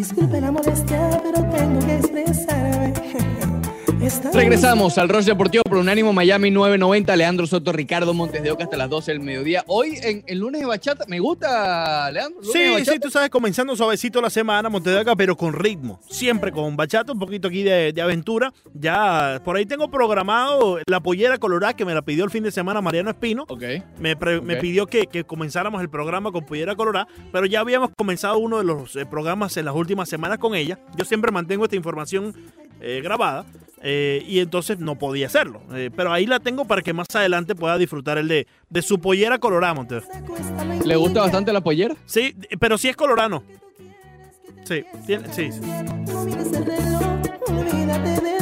Disculpe la molestia, pero tengo que expresarme. Regresamos al Rush Deportivo por Unánimo Miami 990. Leandro Soto, Ricardo Montes de Oca hasta las 12 del mediodía. Hoy en el lunes de bachata. Me gusta, Leandro. lunes de Sí, bachata. sí, tú sabes, comenzando suavecito la semana, Montedeca, pero con ritmo. Siempre con bachata, un poquito aquí de, de aventura. Ya por ahí tengo programado la pollera colorada que me la pidió el fin de semana Mariano Espino. Ok. Me, pre- me pidió que, que comenzáramos el programa con Pollera Colorada, pero ya habíamos comenzado uno de los eh, programas en las últimas semanas con ella. Yo siempre mantengo esta información eh, grabada eh, y entonces no podía hacerlo. Eh, pero ahí la tengo para que más adelante pueda disfrutar el de, de su Pollera Colorada, Montero. ¿Le gusta bastante la pollera? Sí, pero sí es colorano. Sí, tiene- sí.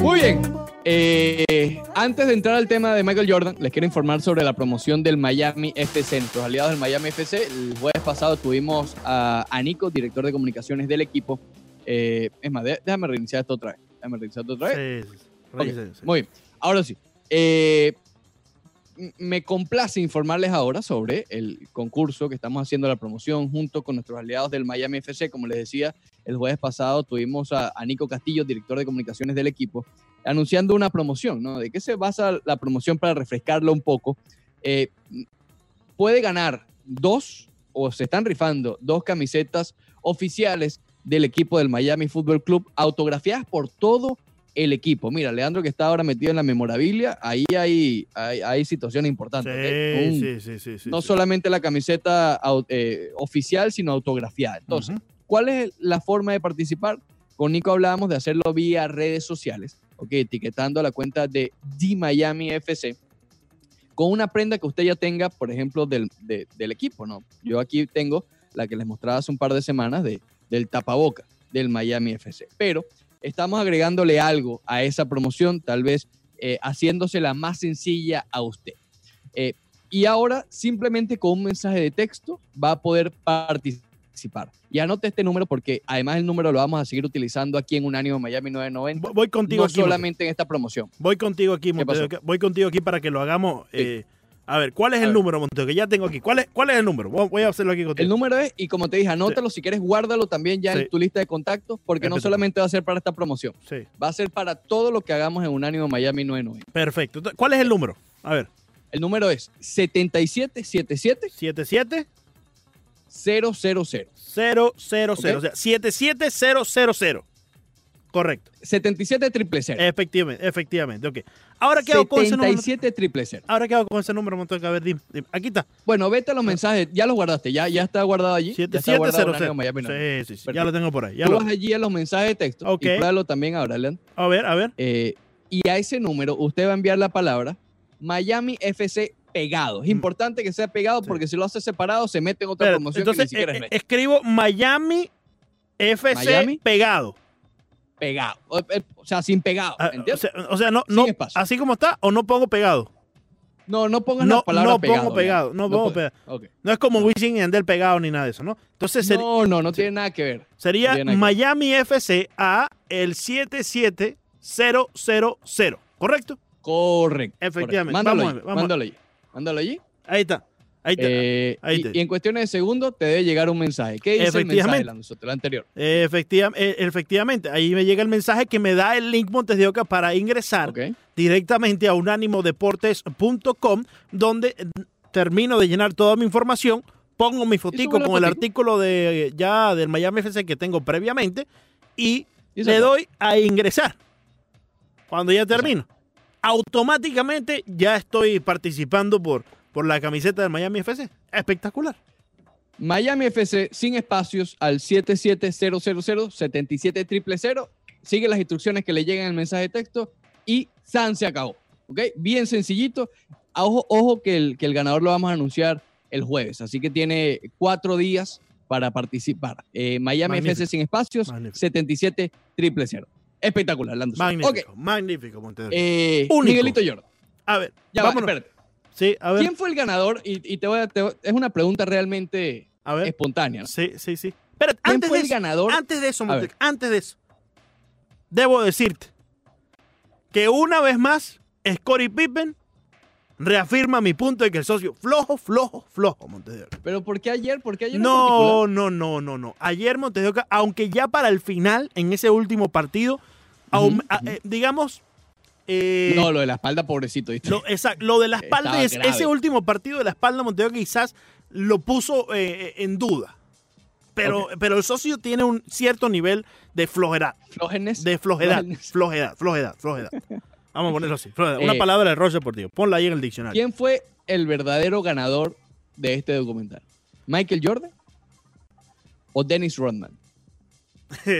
Muy bien. Eh, antes de entrar al tema de Michael Jordan, les quiero informar sobre la promoción del Miami FC. Nuestros aliados del Miami FC, el jueves pasado tuvimos a, a Nico, director de comunicaciones del equipo. Es más, déjame reiniciar esto otra vez. Déjame reiniciar esto otra vez. Sí, sí. Muy bien. Ahora sí. Eh, me complace informarles ahora sobre el concurso que estamos haciendo la promoción junto con nuestros aliados del Miami FC. Como les decía, el jueves pasado tuvimos a, a Nico Castillo, director de comunicaciones del equipo, anunciando una promoción, ¿no? ¿De qué se basa la promoción para refrescarlo un poco? Eh, puede ganar dos, o se están rifando, dos camisetas oficiales del equipo del Miami Football Club, autografiadas por todo el equipo. Mira, Leandro que está ahora metido en la memorabilia, ahí hay, hay, hay situaciones importantes. Sí, sí, sí, no sí. solamente la camiseta eh, oficial, sino autografiada. Entonces. ¿cuál es la forma de participar? Con Nico hablábamos de hacerlo vía redes sociales, ¿ok? etiquetando a la cuenta de The Miami FC con una prenda que usted ya tenga, por ejemplo, del, de- del equipo, ¿no? Yo aquí tengo la que les mostraba hace un par de semanas de, del tapaboca del Miami FC. Pero estamos agregándole algo a esa promoción, tal vez eh, haciéndosela más sencilla a usted. Eh, y ahora, simplemente con un mensaje de texto, va a poder participar. Y anote este número porque además el número lo vamos a seguir utilizando aquí en Unánimo Miami 990. Voy- Voy contigo no aquí. Solamente en esta promoción. Voy contigo aquí. Voy contigo aquí para que lo hagamos. Sí. eh, a ver, ¿cuál es A el ver. número, Monteo? Que ya tengo aquí. ¿Cuál es, cuál es el número? Voy a hacerlo aquí contigo. El número es, y como te dije, anótalo, si quieres guárdalo también ya Sí. en tu lista de contactos, porque no solamente va a ser para esta promoción, Sí, va a ser para todo lo que hagamos en Unánimo Miami 990. perfecto. ¿Cuál es el número? A ver, El número es 7777 77 000. 000. O sea, 77000. Correcto. 77 triple cero. Efectivamente, efectivamente. Ok. Ahora, ¿qué hago con ese número? 77 triple cero. Ahora, ¿qué hago con ese número, Montoya? A ver, dime, dime. Aquí está. Bueno, vete a los mensajes, ya los guardaste, ya, ya está guardado allí. ya está guardado en 7700. Unánimo Miami 990. Sí, sí, sí. Ya lo tengo por ahí. Ya Tú lo- vas allí a los mensajes de texto Ok. y pruébalo también ahora, Leandro. A ver, a ver. Eh, y a ese número usted va a enviar la palabra Miami FC pegado. Es Mm. importante que sea pegado Sí. porque si lo hace separado se mete en otra promoción entonces, que ni siquiera eh, es eh, escribo Miami FC Miami. pegado. Pegado. O, eh, o sea, sin pegado. Ah, o ¿entiendes? sea, o sea, no, no así como está, o no pongo pegado. no, no pongas no- la palabra no pegado. pongo pegado, Leandro. no pongo. Ok. No es como Wisin y Yandel pegado ni nada de eso, ¿no? Entonces seri- No, no, no tiene nada que ver. sería no Miami FC a el 77000, ¿correcto? Correcto. Efectivamente. correcto. Mándalo Vamos allí. ver, Mándalo allí. Mándalo allí. Ahí está. Ahí. Eh, ahí y, te- y en cuestiones de segundos te debe llegar un mensaje. ¿Qué dice el mensaje? El anterior? Efectiva- eh, efectivamente, ahí me llega el mensaje que me da el link Montes de Oca para ingresar directamente a unánimodeportes.com, donde termino de llenar toda mi información, pongo mi fotico con el artículo de ya del Miami FC que tengo previamente y le doy a ingresar. Cuando ya termino, automáticamente ya estoy participando por, por la camiseta del Miami FC. Espectacular. Miami FC sin espacios al 77000 77000. Sigue las instrucciones que le llegan en el mensaje de texto y San se acabó. ¿Ok? Bien sencillito. Ojo, ojo que, el, que el ganador lo vamos a anunciar el jueves. Así que tiene cuatro días para participar. Eh, Miami Magnífico. FC sin espacios, Magnífico. 77000. Espectacular, Lando. Magnífico, Ok. magnífico, Oca. Eh. Miguelito Jordan. A ver, Ya va, vámonos. espérate. Sí, a ver, ¿Quién fue el ganador? Y, y te voy a- te voy- es una pregunta realmente a ver. espontánea. ¿no? Sí, sí, sí. Pero ¿Quién antes fue de el eso, ganador? antes de eso, antes de eso, debo decirte que una vez más, Scottie Pippen reafirma mi punto de que el socio flojo, flojo, flojo, Montes. Pero ¿por qué ayer? ¿Por qué ayer? No, no, no, no, no. Ayer Montes aunque ya para el final, en ese último partido, a- eh, digamos... eh, No, lo de la espalda, pobrecito, ¿viste? Lo, exacto, lo de la espalda, es, grave. ese último partido de la espalda, Montevideo quizás lo puso eh, en duda. Pero, pero el socio tiene un cierto nivel de flojedad. Flojenes. De flojedad. Flojenes. Flojedad, flojedad, flojedad. Vamos a ponerlo así. flojedad. Una Eh, palabra de Roche Deportivo. Ponla ahí en el diccionario. ¿Quién fue el verdadero ganador de este documental? ¿Michael Jordan o Dennis Rodman?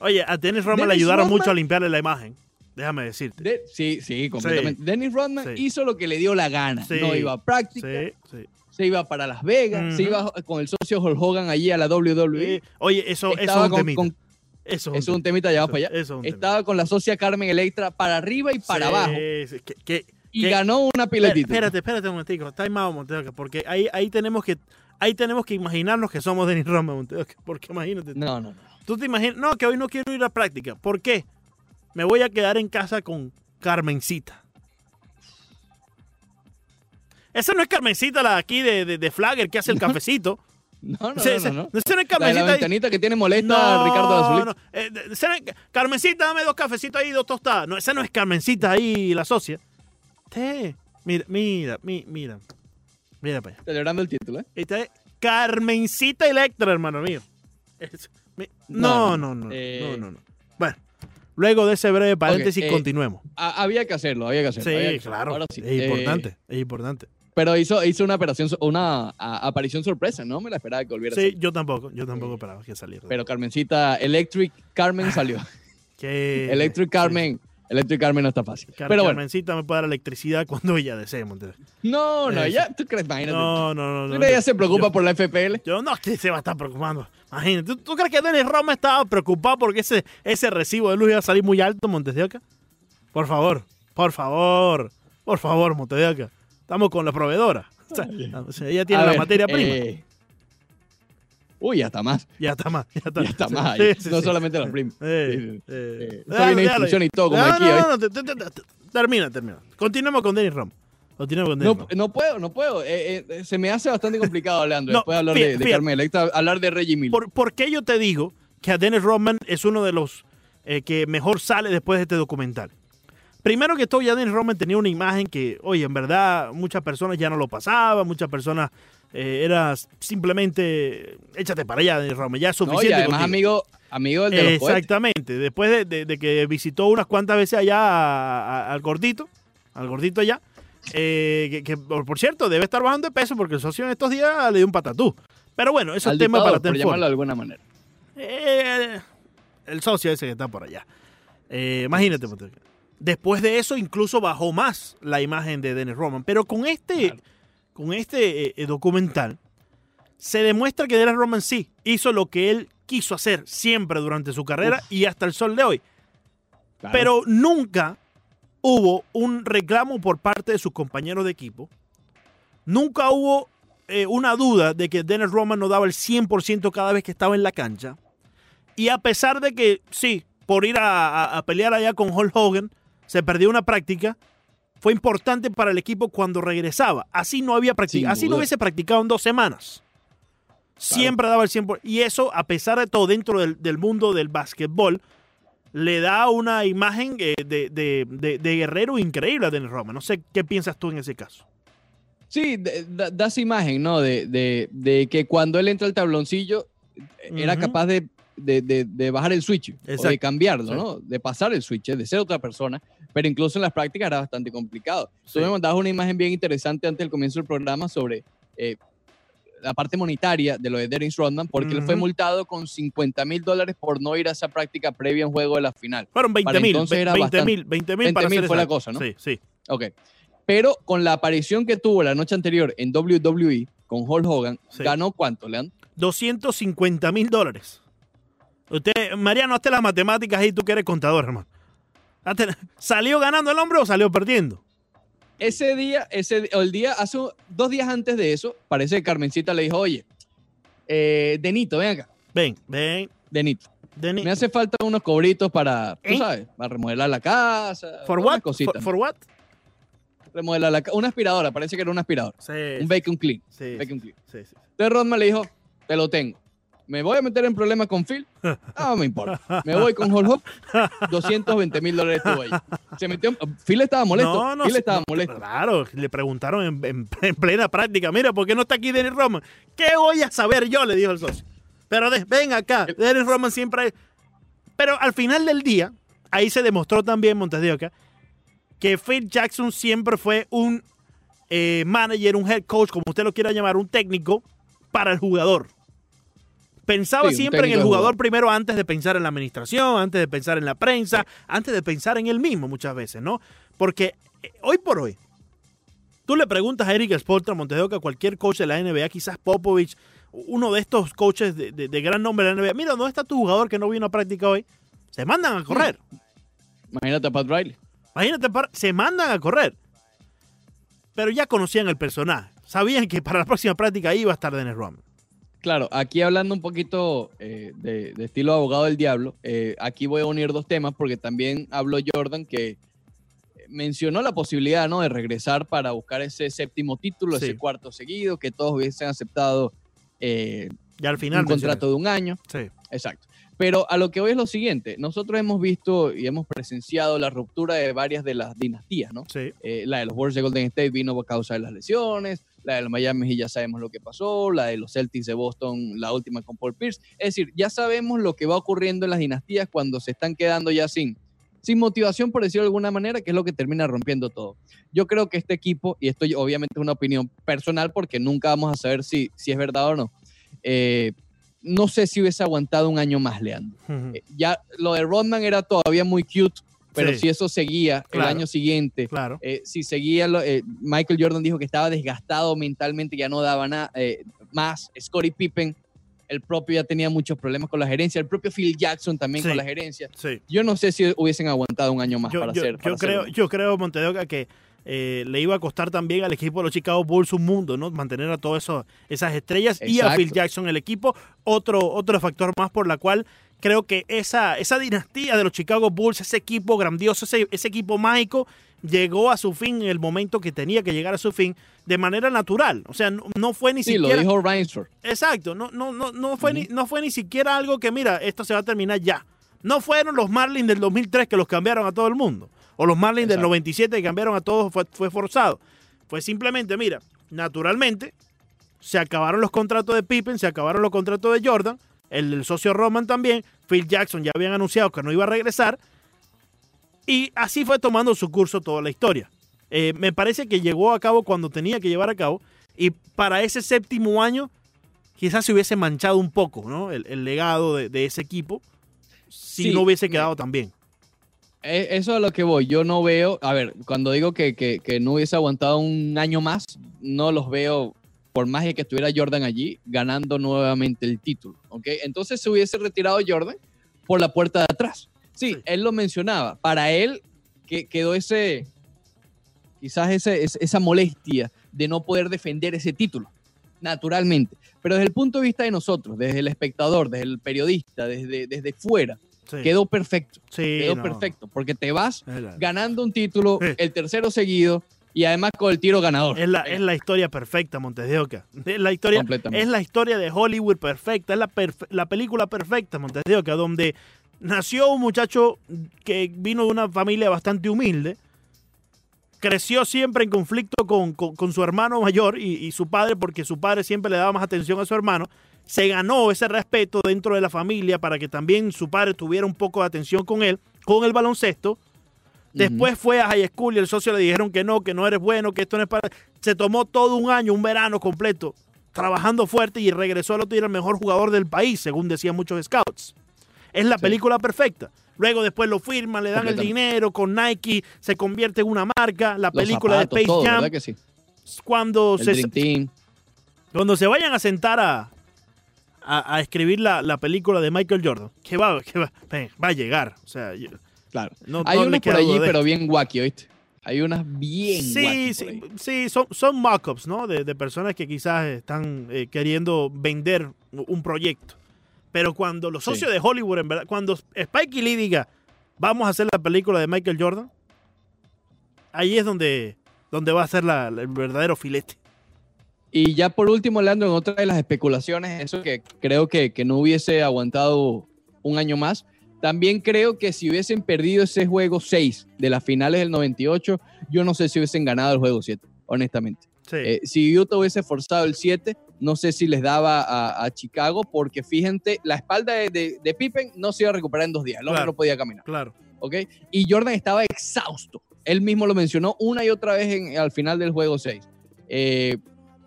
Oye, a Dennis Rodman le ayudaron Rodman- mucho a limpiarle la imagen. Déjame decirte. De- sí, sí, completamente. Dennis Rodman Sí. hizo lo que le dio la gana. Sí. No iba a práctica, Sí, sí. se iba para Las Vegas, se iba con el socio Hulk Hogan allí a la WWE. Oye, eso, eso es un temita. con- eso es un temita, ya Eso- para allá. eso es. Estaba con la socia Carmen Electra para arriba y para Sí, abajo. sí, que- que- Y que- ganó una títulos. Espérate, espérate un momentico. Time out, Monteoca, porque ahí, ahí tenemos que ahí tenemos que imaginarnos que somos Denis Roma, Monteoca, porque imagínate. No, no, no. Tú te imaginas, no, que hoy no quiero ir a práctica. ¿Por qué? Me voy a quedar en casa con Carmencita. Esa no es Carmencita la de aquí de, de, de Flagger que hace el cafecito. No, no, no, ese- no, no. esa no es La de la Carmencita. ahí. ventanita que tiene molesta a Ricardo no. Eh, no es- Carmencita, dame dos cafecitos ahí dos tostadas. No, esa no es Carmencita ahí, la socia. Te, mira, mira, mi- mira. Mira para allá. Celebrando el título, ¿eh? Esta es Carmencita Electra, hermano mío. Es- mi- No, no, no, no, eh. no, no, no. Bueno, luego de ese breve paréntesis, eh, continuemos. Ha- había que hacerlo, había que hacerlo. que Sí, hacerlo. claro. Ahora sí. Es Eh, importante, es importante. pero hizo, hizo una operación, una a- aparición sorpresa, no me la esperaba que volviera Sí, así. yo tampoco, yo tampoco esperaba que saliera. Pero Carmencita, Electric Carmen salió. Electric. Carmen, Electric Carmen no está fácil. Car- Pero bueno, Carmencita me puede dar electricidad cuando ella desee, Montes. no, no, ella, tú crees, imagínate. No, no, no. ¿Tú no, crees que ella se preocupa yo- por la FPL? Yo no, que se va a estar preocupando. Imagínate. ¿Tú, tú crees que Denis Roma estaba preocupado porque ese, ese recibo de luz iba a salir muy alto, Montes de Oca? Por favor, por favor, por favor, Montes de Oca. Estamos con la proveedora. O sea, o sea, ella tiene A la ver, materia prima. eh, Uy, hasta más. Ya está más. Ya está, Ya está Sí, más. sí, no sí. solamente la prima. Eh, instrucción y todo, como No, aquí, no, no, te- te- te- te- termina, termina. Continuemos con con Denis No, no puedo, no puedo. Eh, eh, se me hace bastante complicado, Leandro. No, después de hablar fíjate, de, de Electra, hablar de Reggie Miller. ¿Por, por qué yo te digo que a Dennis Rodman es uno de los eh, que mejor sale después de este documental? Primero que todo, ya Dennis Rodman tenía una imagen que, oye, en verdad muchas personas ya no lo pasaban, muchas personas eh, era simplemente échate para allá, Rodman, ya es No, y suficiente. además, contigo". amigo, amigo del de los. Exactamente, después de, de- de que visitó unas cuantas veces allá a- a- al gordito, al gordito allá, eh, que, que, por cierto debe estar bajando de peso porque el socio en estos días le dio un patatú. Pero bueno, eso es tema para por llamarlo de alguna manera. eh, el socio ese que está por allá. Imagínate. Después de eso, incluso bajó más la imagen de Dennis Roman. Pero con este, Claro. Con este eh, documental, se demuestra que Dennis Roman sí hizo lo que él quiso hacer siempre durante su carrera y hasta el sol de hoy. Claro. Pero nunca hubo un reclamo por parte de sus compañeros de equipo. Nunca hubo eh, una duda de que Dennis Roman no daba el 100% cada vez que estaba en la cancha. Y a pesar de que, sí, por ir a, a- a pelear allá con Hulk Hogan, se perdió una práctica, fue importante para el equipo cuando regresaba. Así no había practicado, así no hubiese practicado en dos semanas. Siempre daba el 100%. Y eso, a pesar de todo, dentro del, del mundo del básquetbol, le da una imagen eh, de, de- de- de guerrero increíble a Dennis Roman. No sé qué piensas tú en ese caso. Sí, da, da esa imagen, ¿no? De, que cuando él entra al tabloncillo, eh, era capaz de, de- de- de bajar el switch, o de cambiarlo, Sí. ¿no? De pasar el switch, de ser otra persona, pero incluso en las prácticas era bastante complicado. Sí. Tú me mandabas una imagen bien interesante antes del comienzo del programa sobre eh, la parte monetaria de lo de Dennis Rodman, porque él fue multado con 50 mil dólares por no ir a esa práctica previa en juego de la final. Fueron 20 Para mil. entonces era 20 mil. bastante. 20 mil para 20.000 ser fue la cosa, ¿no? Sí, sí. Ok. Pero con la aparición que tuvo la noche anterior en WWE con Hulk Hogan, Sí. ¿ganó cuánto, Leandro? 250 mil dólares. Usted, Mariano, hazte las matemáticas ahí, tú que eres contador, hermano. Hazte- ¿Salió ganando el hombre o salió perdiendo? Ese día, ese, o el día, hace dos días antes de eso, parece que Carmencita le dijo, oye, eh, Denito, ven acá, Ven, ven, Denito, me hace falta unos cobritos para, tú ¿Eh? sabes, para remodelar la casa, ¿For unas what? cositas. For, for what? remodelar la casa. Una aspiradora, parece que era una aspiradora. Sí, Un vacuum clean. sí, vacuum clean. sí, sí. Entonces Rodman le dijo, te lo tengo. ¿Me voy a meter en problemas con Phil? No me importa. Me voy con Hulk Hogan. 220 mil dólares estuvo ahí. Se metió, Phil estaba molesto. No, no, Phil estaba no, molesto. Claro, le preguntaron en, en- en plena práctica, mira, ¿por qué no está aquí Dennis Roman? ¿Qué voy a saber yo? Le dijo el socio. Pero de- ven acá, Dennis Roman siempre... hay- Pero al final del día, ahí se demostró también, Montes de Oca, que Phil Jackson siempre fue un eh, manager, un head coach, como usted lo quiera llamar, un técnico para el jugador. Pensaba Sí, siempre en el jugador primero antes de pensar en la administración, antes de pensar en la prensa, antes de pensar en él mismo muchas veces, ¿no? Porque eh, hoy por hoy, tú le preguntas a Eric Spoelstra, Montes de Oca, a cualquier coach de la NBA, quizás Popovich, uno de estos coaches de, de- de gran nombre de la NBA, mira, ¿dónde está tu jugador que no vino a práctica hoy? Se mandan a correr. Imagínate a Pat Riley. Imagínate, se mandan a correr. Pero ya conocían el personaje. Sabían que para la próxima práctica iba a estar Dennis Rodman. Claro, aquí hablando un poquito eh, de, de estilo abogado del diablo, eh, aquí voy a unir dos temas porque también habló Jordan que mencionó la posibilidad ¿no? de regresar para buscar ese séptimo título, Sí. ese cuarto seguido, que todos hubiesen aceptado eh, Ya al final. un contrato de un año. Sí. Exacto. Pero a lo que voy es lo siguiente, nosotros hemos visto y hemos presenciado la ruptura de varias de las dinastías, ¿no? Sí. Eh, la de los Warriors de Golden State vino por causa de las lesiones, la de los Miami ya sabemos lo que pasó, la de los Celtics de Boston, la última con Paul Pierce. Es decir, ya sabemos lo que va ocurriendo en las dinastías cuando se están quedando ya sin, sin motivación, por decirlo de alguna manera, que es lo que termina rompiendo todo. Yo creo que este equipo, y esto obviamente es una opinión personal porque nunca vamos a saber si, si es verdad o no, eh, no sé si hubiese aguantado un año más, Leandro. Eh, ya lo de Rodman era todavía muy cute, pero Sí. si eso seguía Claro. el año siguiente, Claro. eh, si seguía, lo- eh, Michael Jordan dijo que estaba desgastado mentalmente, ya no daba nada más. Scottie Pippen, el propio ya tenía muchos problemas con la gerencia, el propio Phil Jackson también Sí. con la gerencia. Sí. Yo no sé si hubiesen aguantado un año más Yo, para yo- hacer. yo para hacer creo, yo creo, Montedoca, que eh, le iba a costar también al equipo de los Chicago Bulls un mundo, ¿no? Mantener a todas esas estrellas y a. Phil Jackson el equipo. Otro, otro factor más por la cual creo que esa, esa dinastía de los Chicago Bulls, ese equipo grandioso, ese, ese equipo mágico, llegó a su fin en el momento que tenía que llegar a su fin de manera natural. O sea, no, no fue ni Sí, siquiera. lo dijo Reinsford. Exacto, no, no, no, no, fue ni, no fue ni siquiera algo que, mira, esto se va a terminar ya. No fueron los Marlins del 2003 que los cambiaron a todo el mundo. O los Marlins del Exacto. 97 que cambiaron a todos, fue, fue forzado. Fue simplemente, mira, naturalmente, se acabaron los contratos de Pippen, se acabaron los contratos de Jordan, el del socio Roman también, Phil Jackson ya habían anunciado que no iba a regresar. Y así fue tomando su curso toda la historia. Eh, me parece que llegó a cabo cuando tenía que llevar a cabo. Y para ese séptimo año, quizás se hubiese manchado un poco ¿no? el, el legado de, de ese equipo si Sí, no hubiese me- quedado tan bien. Eh, Eso es a lo que voy. Yo no veo, a ver, cuando digo que, que- que no hubiese aguantado un año más, no los veo, por más de que estuviera Jordan allí, ganando nuevamente el título. ¿ok? Entonces se hubiese retirado Jordan por la puerta de atrás. Sí, Sí. él lo mencionaba. Para él que quedó ese, quizás ese, esa molestia de no poder defender ese título, naturalmente. Pero desde el punto de vista de nosotros, desde el espectador, desde el periodista, desde, desde fuera, Sí, quedó perfecto. sí, Quedó no. perfecto, porque te vas ganando un título, el tercero seguido y además con el tiro ganador. es la- es la historia perfecta, Montes de Oca. Es la historia, es la historia de Hollywood perfecta, es la, perfe- la película perfecta, Montes de Oca, donde nació un muchacho que vino de una familia bastante humilde, creció siempre en conflicto con, con- con su hermano mayor y, y su padre, porque su padre siempre le daba más atención a su hermano. Se ganó ese respeto dentro de la familia para que también su padre tuviera un poco de atención con él, con el baloncesto. Después fue a high school y el socio le dijeron que no, que no eres bueno, que esto no es para... Se tomó todo un año, un verano completo, trabajando fuerte y regresó al otro y era el mejor jugador del país, según decían muchos scouts. Es la Sí. película perfecta. Luego después lo firman, le dan el dinero con Nike, se convierte en una marca, la Los película zapatos, de Space todo, Jam. ¿verdad que sí? Cuando El se, cuando vayan a sentar a, a, a escribir la, la película de Michael Jordan, que va, que va, ven, va a llegar. O sea, yo- Claro. no, Hay no por allí, pero esto. bien wacky, ¿oíste? Hay unas bien Sí, sí, sí, son, son mock-ups, ¿no? De, de personas que quizás están eh, queriendo vender un proyecto. Pero cuando los Sí. socios de Hollywood, en verdad, cuando Spike Lee diga, vamos a hacer la película de Michael Jordan, ahí es donde donde va a ser la- el verdadero filete. Y ya por último, Leandro, en otra de las especulaciones, eso que creo que, que no hubiese aguantado un año más, también creo que si hubiesen perdido ese juego 6 de las finales del 98, yo no sé si hubiesen ganado el juego 7, honestamente. Sí. Eh, si Utah hubiese forzado el 7, no sé si les daba a, a Chicago, porque fíjense, la espalda de, de- de Pippen no se iba a recuperar en dos días, el hombre Claro. no podía caminar. claro. ¿ok? Y Jordan estaba exhausto. Él mismo lo mencionó una y otra vez en- al final del juego 6. Eh,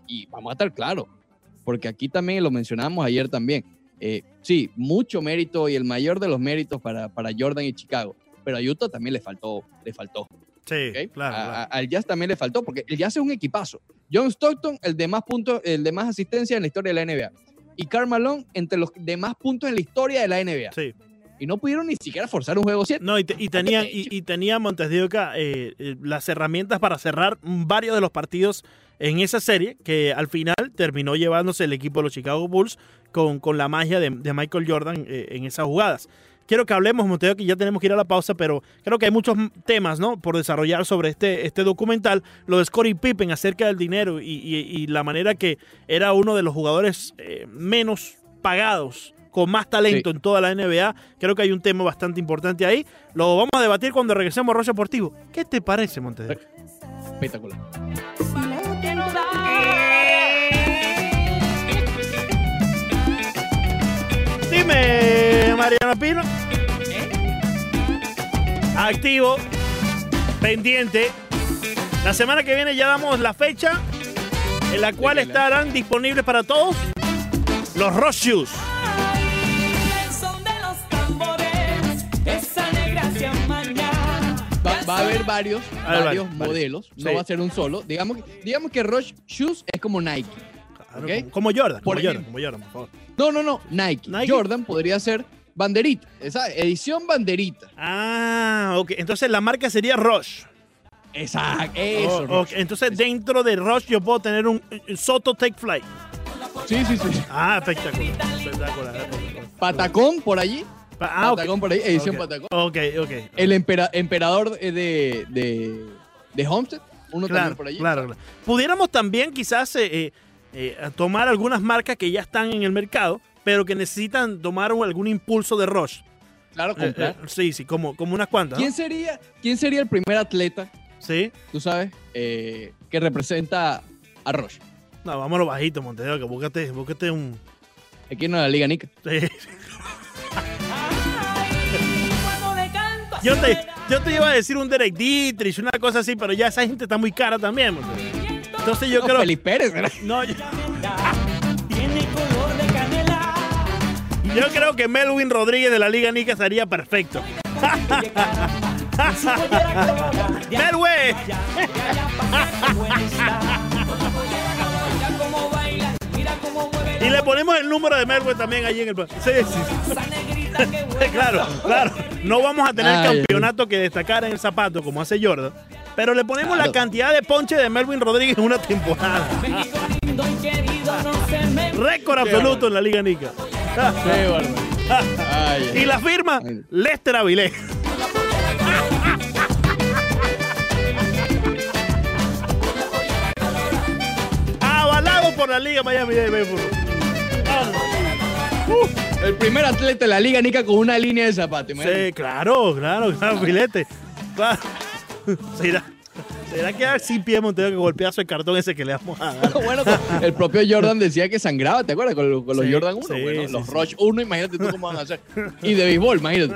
y vamos a estar claros, porque aquí también lo mencionamos ayer también. Eh, sí, mucho mérito y el mayor de los méritos para, para Jordan y Chicago, pero a Utah también le faltó, le faltó. Sí, claro. A- claro. al Jazz también le faltó, porque el Jazz es un equipazo. John Stockton, el de más puntos, el de más asistencia en la historia de la NBA. Y Karl Malone, entre los de más puntos en la historia de la NBA. Sí. Y no pudieron ni siquiera forzar un juego 7. No, y, te- y tenían, y, y tenía Montes de Oca eh, eh, las herramientas para cerrar varios de los partidos en esa serie, que al final terminó llevándose el equipo de los Chicago Bulls con, con la magia de, de Michael Jordan eh, en esas jugadas. Quiero que hablemos, Monteo, que ya tenemos que ir a la pausa, pero creo que hay muchos temas ¿no? por desarrollar sobre este, este documental. Lo de Scottie Pippen acerca del dinero y, y- y la manera que era uno de los jugadores eh, menos pagados, con más talento en toda la NBA. Creo que hay un tema bastante importante ahí. Lo vamos a debatir cuando regresemos a Rollo Deportivo. ¿Qué te parece, Montes? de Oca? Espectacular. Dime, Mariano Pino. Activo, pendiente. La semana que viene ya damos la fecha en la cual estarán disponibles para todos los Rush Shoes. Va, va a haber varios, A ver, varios modelos, no Sí. va a ser un solo. Digamos, que- digamos que Rush Shoes es como Nike. Claro, como, como Jordan, Por como Jordan, como Jordan, por favor. No, no, no, Nike. Nike. Jordan podría ser banderita, esa edición banderita. Ah, ok. Entonces la marca sería Rush. Exacto, eso. Oh, ok. Entonces dentro de Rush yo puedo tener un un Soto Take Flight. Sí, sí, sí. Ah, espectacular. Espectacular. Patacón por allí. Ah. Patacón por ahí, edición Ok. Patacón. Ok, ok. El empera- emperador eh, de, de, de Homestead, uno Claro, también por allí. claro, claro. Pudiéramos también quizás eh, eh, tomar algunas marcas que ya están en el mercado, pero que necesitan tomar algún impulso de Rush. Claro, Eh, comprar. eh, sí, sí, como, como unas cuantas. ¿no? ¿Quién, sería, ¿Quién sería el primer atleta, Sí. tú sabes, eh, que representa a Rush? No, vámonos bajito, Montedeo, que búscate, búscate un. Aquí en la Liga Nica. sí. Yo te, yo te iba a decir un Derek Dietrich, una cosa así, pero ya esa gente está muy cara también. Montedeo. Entonces yo No, creo. Felipe Pérez, ¿verdad? No, yo, yo creo que Melvin Rodríguez de la Liga Nica sería perfecto. ¡Melwin! Y le ponemos el número de Melvin también allí en el. Sí, sí, Claro, claro. No vamos a tener Ay, campeonato que destacar en el zapato como hace Jordan, pero le ponemos la cantidad de ponche de Melvin Rodríguez en una temporada. Récord absoluto en la Liga Nica. Y la firma. Lester Avilés. Avalado por la Liga Miami Dade. Vamos. El primer atleta de la Liga Nica con una línea de zapatos. imagínate. Sí, claro, claro, claro, filete. Claro. ¿Será, será que así pie Montero que golpeazo el cartón ese que le vamos a dar? bueno, el propio Jordan decía que sangraba, ¿te acuerdas? Con, los- con los Sí, Jordan 1. sí, bueno, sí, los. Rush 1, imagínate tú cómo van a hacer. Y de béisbol, imagínate.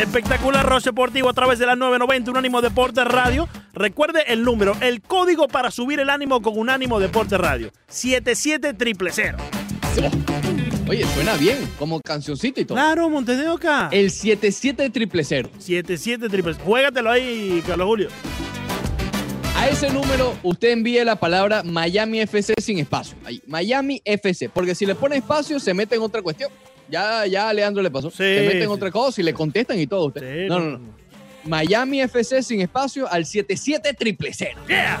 Espectacular Roche Deportivo a través de la 990 Unánimo Deporte Radio. Recuerde el número, el código para subir el ánimo con Unánimo Deporte Radio. 77 triple cero. Oh, Oye, suena bien, como cancioncita y todo. Claro, Montes de Oca. El 77 triple cero. 77 triple. Juégatelo ahí, Carlos Julio. A ese número usted envíe la palabra Miami FC sin espacio. Ahí, Miami FC. Porque si le pone espacio, se mete en otra cuestión. Ya, ya a Leandro le pasó. Sí, se mete en sí. otra cosa y le contestan y todo. a Usted. Sí, no, no, no. Miami FC sin espacio al 77 triple cero. Yeah.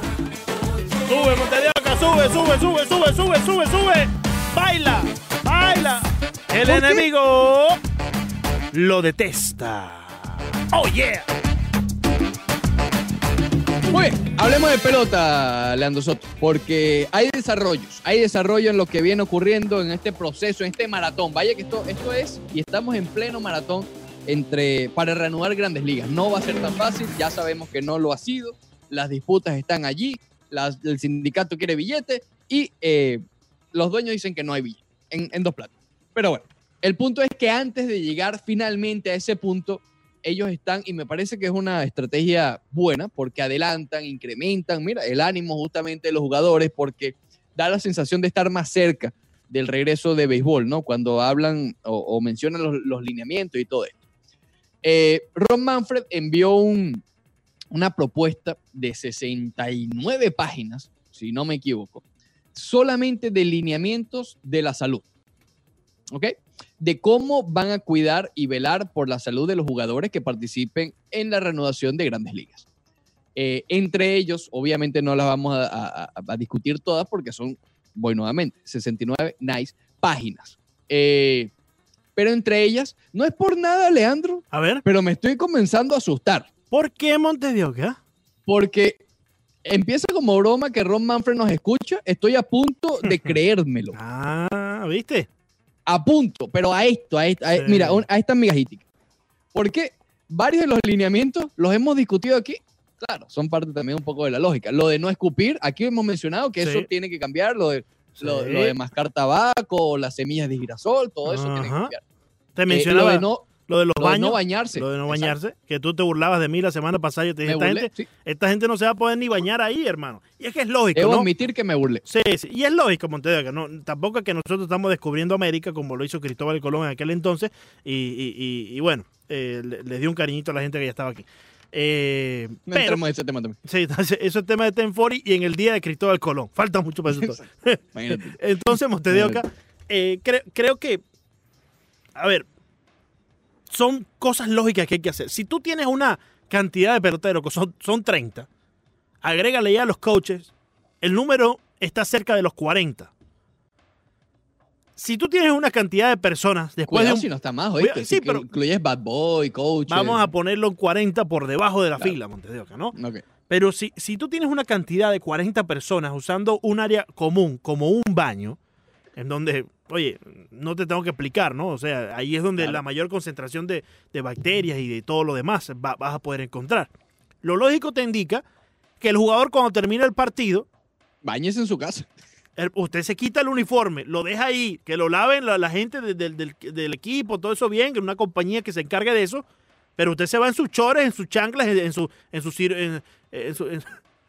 Sube, Montes de Oca, sube, sube, sube, sube, sube, sube, sube. Baila, baila. El enemigo lo detesta. Oh, yeah. Muy bien, hablemos de pelota, Leandro Soto, porque hay desarrollos, hay desarrollo en lo que viene ocurriendo en este proceso, en este maratón. Vaya que esto, esto es, y estamos en pleno maratón entre, para reanudar grandes ligas. No va a ser tan fácil, ya sabemos que no lo ha sido, las disputas están allí, las- el sindicato quiere billete y eh, los dueños dicen que no hay billete, en, dos platos. Pero bueno, el punto es que antes de llegar finalmente a ese punto, ellos están, y me parece que es una estrategia buena, porque adelantan, incrementan, mira, el ánimo justamente de los jugadores, porque da la sensación de estar más cerca del regreso de béisbol, ¿no? Cuando hablan o, mencionan los, lineamientos y todo esto. Eh, Ron Manfred envió un- una propuesta de 69 páginas, si no me equivoco, solamente de lineamientos de la salud. ¿Ok? De cómo van a cuidar y velar por la salud de los jugadores que participen en la reanudación de grandes ligas. Eh, entre ellos, obviamente no las vamos a, a- a- a discutir todas porque son, voy nuevamente, 69 nice páginas. Eh, pero entre ellas, no es por nada, Leandro, A ver, pero me estoy comenzando a asustar ¿por qué Montes de Oca? porque empieza como broma que Ron Manfred nos escucha. Estoy a punto de creérmelo. Ah, ¿viste? A punto, pero a esto, a, esto, a- Sí. mira, a esta migajítica. Porque varios de los lineamientos los hemos discutido aquí. Claro, son parte también un poco de la lógica. Lo de no escupir, aquí hemos mencionado que Sí. eso tiene que cambiar. Lo de, lo, Sí. lo de mascar tabaco, las semillas de girasol, todo eso tiene que cambiar. Te Eh, mencionaba lo de no, lo de los lo de baños. no bañarse. Lo de no Exacto. bañarse, que tú te burlabas de mí la semana pasada. Yo te dije, esta burlé, gente, sí. esta gente no se va a poder ni bañar ahí, hermano. Y es que es lógico, Debo ¿no? admitir que me burlé. Sí, sí, y es lógico, Montevideo, que no, tampoco es que nosotros estamos descubriendo América como lo hizo Cristóbal Colón en aquel entonces, y, y- y- y bueno, eh, le- les dio un cariñito a la gente que ya estaba aquí. Eh, No pero, entremos en ese tema también. sí, entonces, eso es tema de Tenfori y en el día de Cristóbal Colón. Falta mucho para eso. todo. Imagínate. Entonces, Montevideo, eh, cre- creo que, a ver, son cosas lógicas que hay que hacer. Si tú tienes una cantidad de peloteros que son, son 30, agrégale ya a los coaches, el número está cerca de los 40. Si tú tienes una cantidad de personas después Cuidado de un- si no está más, ¿oíste? sí, Si pero- incluyes Bad Boy, Coach. Vamos a ponerlo en 40 por debajo de la Claro. fila, Montevideo, ¿no? Ok. Pero si, si tú tienes una cantidad de 40 personas usando un área común como un baño, en donde, oye, no te tengo que explicar, ¿no? O sea, ahí es donde Claro. la mayor concentración de, de bacterias y de todo lo demás va- vas a poder encontrar. Lo lógico te indica que el jugador cuando termina el partido, Báñese en su casa. el- usted se quita el uniforme, lo deja ahí, que lo laven la, la gente de- del- del, del equipo, todo eso bien, que una compañía que se encargue de eso, pero usted se va en sus chores, en sus chanclas, en, en su, en, su, cir- en, en su- en-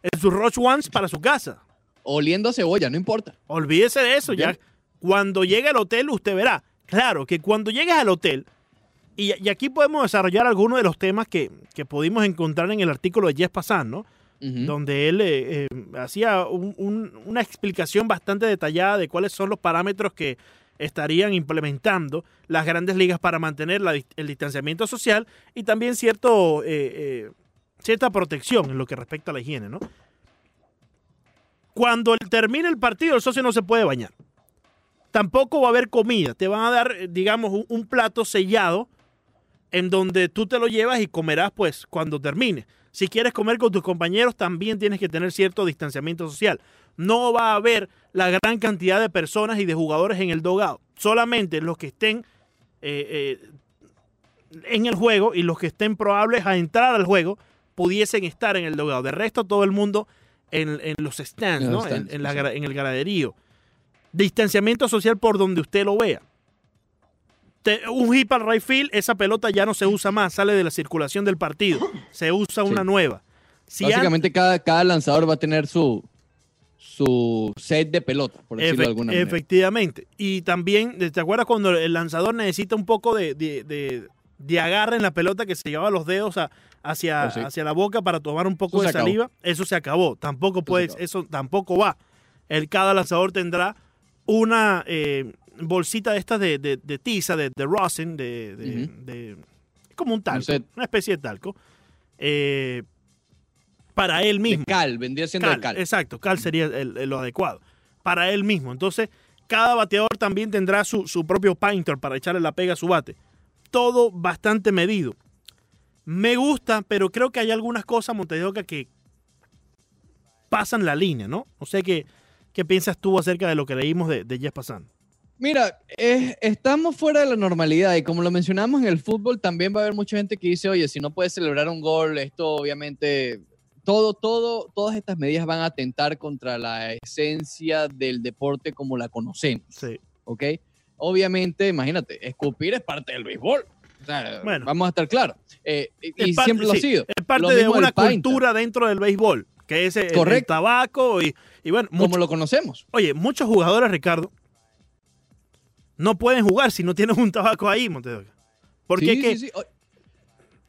en sus Roche Ones para su casa. Oliendo a cebolla, no importa. Olvídese de eso. Ya. Cuando llegue al hotel, usted verá. Claro que cuando llegues al hotel, y, y aquí podemos desarrollar algunos de los temas que, que pudimos encontrar en el artículo de Jess Passan, ¿no? Donde él eh, eh, hacía un- un- una explicación bastante detallada de cuáles son los parámetros que estarían implementando las grandes ligas para mantener la el distanciamiento social y también cierto, eh, eh, cierta protección en lo que respecta a la higiene, ¿no? Cuando termine el partido, el socio no se puede bañar. Tampoco va a haber comida. Te van a dar, eh, digamos, un, un plato sellado en donde tú te lo llevas y comerás, pues, cuando termine. Si quieres comer con tus compañeros, también tienes que tener cierto distanciamiento social. No va a haber la gran cantidad de personas y de jugadores en el dogado. Solamente los que estén eh, eh, en el juego y los que estén probables a entrar al juego pudiesen estar en el dogado. De resto, todo el mundo en, en los stands, En ¿no? stands, en, en la en el graderío. Distanciamiento social por donde usted lo vea. Te- un hit al right field, esa pelota ya no se usa más, sale de la circulación del partido. Se usa una Sí. nueva. Si Básicamente cada, cada lanzador va a tener su, su set de pelota, por decirlo de alguna manera. Efectivamente. Y también, ¿te acuerdas cuando el lanzador necesita un poco de, de, de- de agarre en la pelota que se llevaba los dedos a- hacia, Oh, sí. hacia la boca para tomar un poco Eso de acabó. saliva? Eso se acabó. Tampoco se puede, acabó. eso tampoco va. El, cada lanzador tendrá una eh, bolsita de estas de, de- de tiza, de, de rosin, de, de- de- como un talco, una especie de talco, eh, para él De mismo. cal, vendría siendo Cal, de cal. Exacto, cal sería el- el- lo adecuado. Para él mismo. Entonces, cada bateador también tendrá su, su propio painter para echarle la pega a su bate. Todo bastante medido. Me gusta, pero creo que hay algunas cosas, Montevideo, que pasan la línea, ¿no? No sé qué, qué piensas tú acerca de lo que leímos de, de Jeff Passan. Mira, es- estamos fuera de la normalidad y como lo mencionamos en el fútbol, también va a haber mucha gente que dice, oye, si no puedes celebrar un gol, esto obviamente, todo, todo, todas estas medidas van a atentar contra la esencia del deporte como la conocemos, Sí. ¿ok? Obviamente, imagínate, escupir es parte del béisbol. O sea, Bueno. vamos a estar claros. Eh, y parte- siempre lo ha sí, sido. Es parte Lo de una cultura dentro del béisbol, que es el, tabaco y, y bueno, Como lo conocemos. oye, muchos jugadores, Ricardo, no pueden jugar si no tienen un tabaco ahí, Montedoca. Porque Sí, es que sí,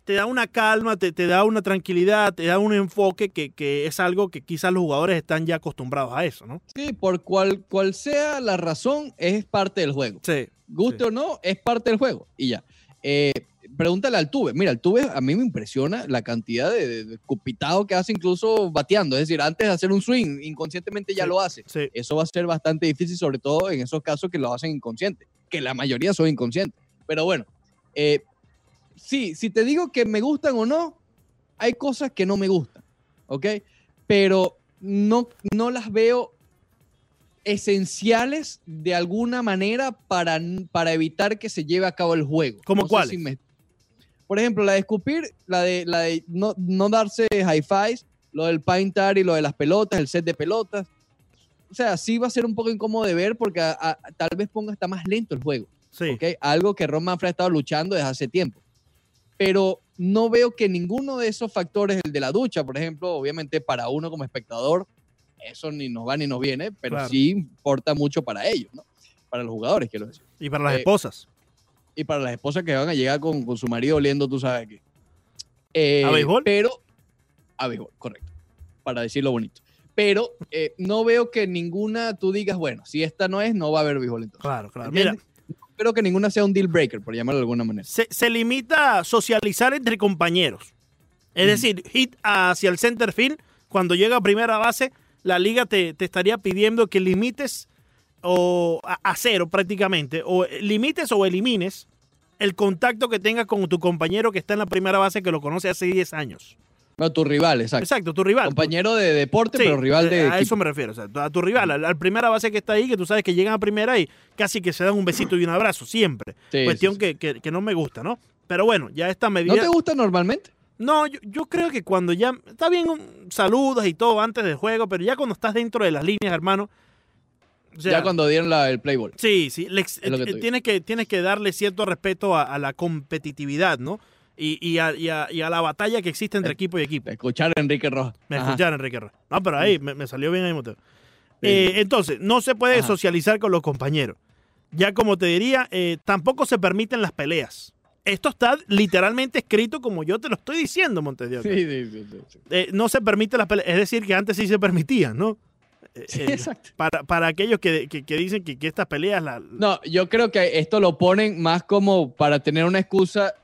te da una calma, te, te da una tranquilidad, te da un enfoque que, que es algo que quizás los jugadores están ya acostumbrados a eso, ¿no? Sí, por cual, cual sea la razón, es parte del juego. Sí. Guste o no, es parte del juego. Y ya. Eh, pregúntale al Tuve. Mira, el Tuve a mí me impresiona la cantidad de, de, cupitado que hace incluso bateando. Es decir, antes de hacer un swing, inconscientemente ya Sí. lo hace. Sí. Eso va a ser bastante difícil, sobre todo en esos casos que lo hacen inconsciente, que la mayoría son inconscientes. Pero bueno, eh, sí, si te digo que me gustan o no, hay cosas que no me gustan, ¿ok? Pero no, no las veo esenciales de alguna manera para, para evitar que se lleve a cabo el juego. ¿Cómo No sé cuáles? si me- Por ejemplo, la de escupir, la de, la de no, no darse high fives, lo del paintar y lo de las pelotas, el set de pelotas. O sea, sí va a ser un poco incómodo de ver porque a- a- tal vez ponga está más lento el juego. Sí. ¿ok? Algo que Ron Manfred ha estado luchando desde hace tiempo. Pero no veo que ninguno de esos factores, el de la ducha, por ejemplo, obviamente para uno como espectador, eso ni nos va ni nos viene, pero Claro. sí importa mucho para ellos, ¿no? Para los jugadores, quiero decir. Y para las Eh, esposas. Y para las esposas que van a llegar con, con su marido oliendo, tú sabes qué. Eh, ¿A béisbol? Pero, a béisbol, correcto. Para decirlo bonito. Pero eh, no veo que ninguna tú digas, bueno, si esta no es, no va a haber béisbol entonces. Claro, claro. Mira. No creo que ninguna sea un deal breaker, por llamarlo de alguna manera. se, se limita a socializar entre compañeros. Es Mm. decir, hit hacia el center field, cuando llega a primera base, la liga te, te estaría pidiendo que limites o a, a cero prácticamente, o limites o elimines el contacto que tengas con tu compañero que está en la primera base que lo conoce hace 10 años. No, tu rival, exacto. Exacto, tu rival. Compañero de deporte, Sí, pero rival de a equipo. eso me refiero. o sea, a tu rival, al, al primera base que está ahí, que tú sabes que llegan a primera y casi que se dan un besito y un abrazo, siempre. Sí, Cuestión sí, Que, que- que no me gusta, ¿no? Pero bueno, ya esta medida. ¿No te gusta normalmente? No, yo, yo creo que cuando ya. Está bien, saludos y todo antes del juego, pero ya cuando estás dentro de las líneas, hermano. O sea, ya cuando dieron la- el play ball. Sí, sí. le ex- Es lo que eh, tienes, que, tienes que darle cierto respeto a, a la competitividad, ¿no? Y, y a, y a- y a la batalla que existe entre equipo y equipo. Escuchar a Enrique Rojas. Me escucharon, Enrique Herrera. No, pero ahí me, me salió bien ahí, Mateo. Sí. Eh, entonces, no se puede Ajá. socializar con los compañeros. Ya como te diría, eh, tampoco se permiten las peleas. Esto está literalmente escrito como yo te lo estoy diciendo, Montedio. Sí, sí, sí, sí, sí. Eh, no se permite las peleas. Es decir, que antes sí se permitían, ¿no? Sí, eh, exacto. para, para aquellos que, que- que dicen que, que estas peleas... La, No, yo creo que esto lo ponen más como para tener una excusa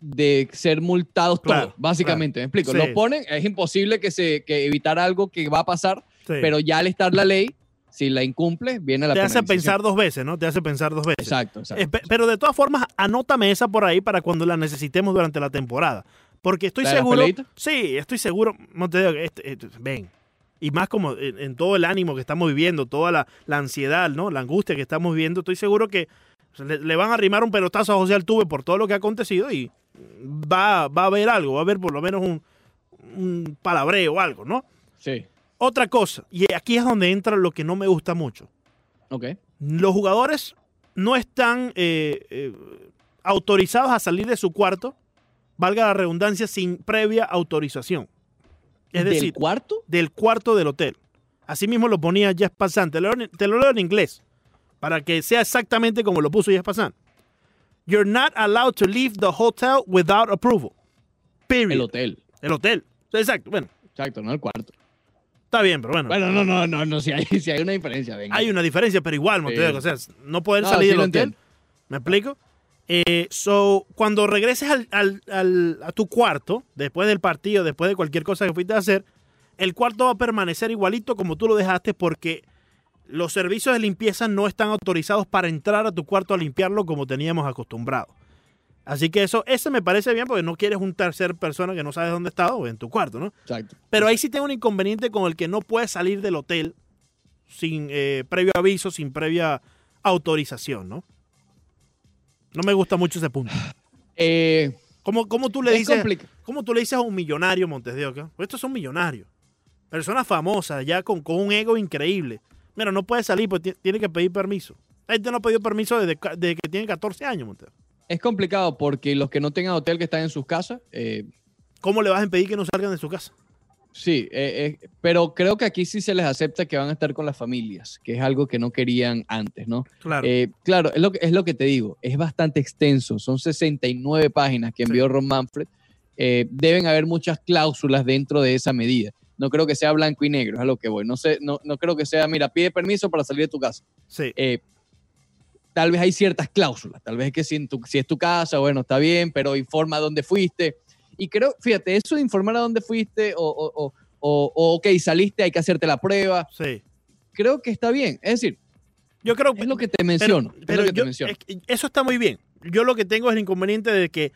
de ser multados Claro, todos, básicamente. ¿Me explico? Sí. Lo ponen, es imposible que, se, que evitar algo que va a pasar, sí. pero ya al estar la ley, si la incumple, viene la te hace pensar dos veces, ¿no? Te hace pensar dos veces. Exacto, exacto. Pe- pero de todas formas, anótame esa por ahí para cuando la necesitemos durante la temporada. Porque estoy ¿La seguro. Sí, estoy seguro. Montevideo, este- este- ven. Y más como en, en todo el ánimo que estamos viviendo, toda la, la ansiedad, ¿no? La angustia que estamos viviendo, estoy seguro que le, le van a arrimar un pelotazo a José Altuve por todo lo que ha acontecido y va, va a haber algo, va a haber por lo menos un, un palabreo o algo, ¿no? Sí. Otra cosa, y aquí es donde entra lo que no me gusta mucho Ok. los jugadores no están eh, eh, autorizados a salir de su cuarto, valga la redundancia, sin previa autorización. Es ¿Del decir, cuarto? del cuarto del hotel. Así mismo lo ponía Jeff Passan. Te lo, leo en- te lo leo en inglés, para que sea exactamente como lo puso Jeff Passan. You're not allowed to leave the hotel without approval. Period. El hotel. El hotel. Exacto. Bueno, Exacto, no el cuarto. está bien, pero bueno. Bueno, no, no, no, no, si hay, si hay una diferencia, venga. Hay una diferencia, pero igual, Montevideo, Sí. o sea, no poder No, salir sí del hotel. entiendo. ¿Me explico? Eh, so, cuando regreses al, al- al- a tu cuarto, después del partido, después de cualquier cosa que fuiste a hacer, el cuarto va a permanecer igualito como tú lo dejaste porque los servicios de limpieza no están autorizados para entrar a tu cuarto a limpiarlo como teníamos acostumbrado. Así que eso, ese me parece bien porque no quieres un tercer persona que no sabes dónde está o en tu cuarto, ¿no? Exacto. Pero ahí sí tengo un inconveniente con el que no puedes salir del hotel sin eh, previo aviso, sin previa autorización, ¿no? No me gusta mucho ese punto. Eh, ¿Cómo, cómo tú le es dices, cómo tú le dices a un millonario, Montes de Oca? Pues estos son millonarios. Personas famosas, ya con, con un ego increíble. Mira, no puede salir, pues ti- tiene que pedir permiso. Gente no ha pedido permiso desde que tiene 14 años, Montes. Es complicado porque los que no tengan hotel que están en sus casas, eh, ¿Cómo le vas a impedir que no salgan de su casa? Sí, eh, eh, pero creo que aquí sí se les acepta que van a estar con las familias, que es algo que no querían antes, ¿no? Claro. Eh, claro, es lo, que, es lo que te digo, es bastante extenso, son 69 páginas que envió Ron Manfred, eh, deben haber muchas cláusulas dentro de esa medida. No creo que sea blanco y negro, es a lo que voy. No, sé, no, no creo que sea, mira, pide permiso para salir de tu casa. sí. Tal vez hay ciertas cláusulas, tal vez es que si, en tu- si es tu casa, bueno, está bien, pero informa dónde fuiste. Y creo, fíjate, eso de informar a dónde fuiste o, o, o, o- ok, saliste, hay que hacerte la prueba, sí. creo que está bien. Es decir, Yo creo es lo que te Pero- menciono. es lo que te menciono. eso está muy bien. Yo lo que tengo es el inconveniente de que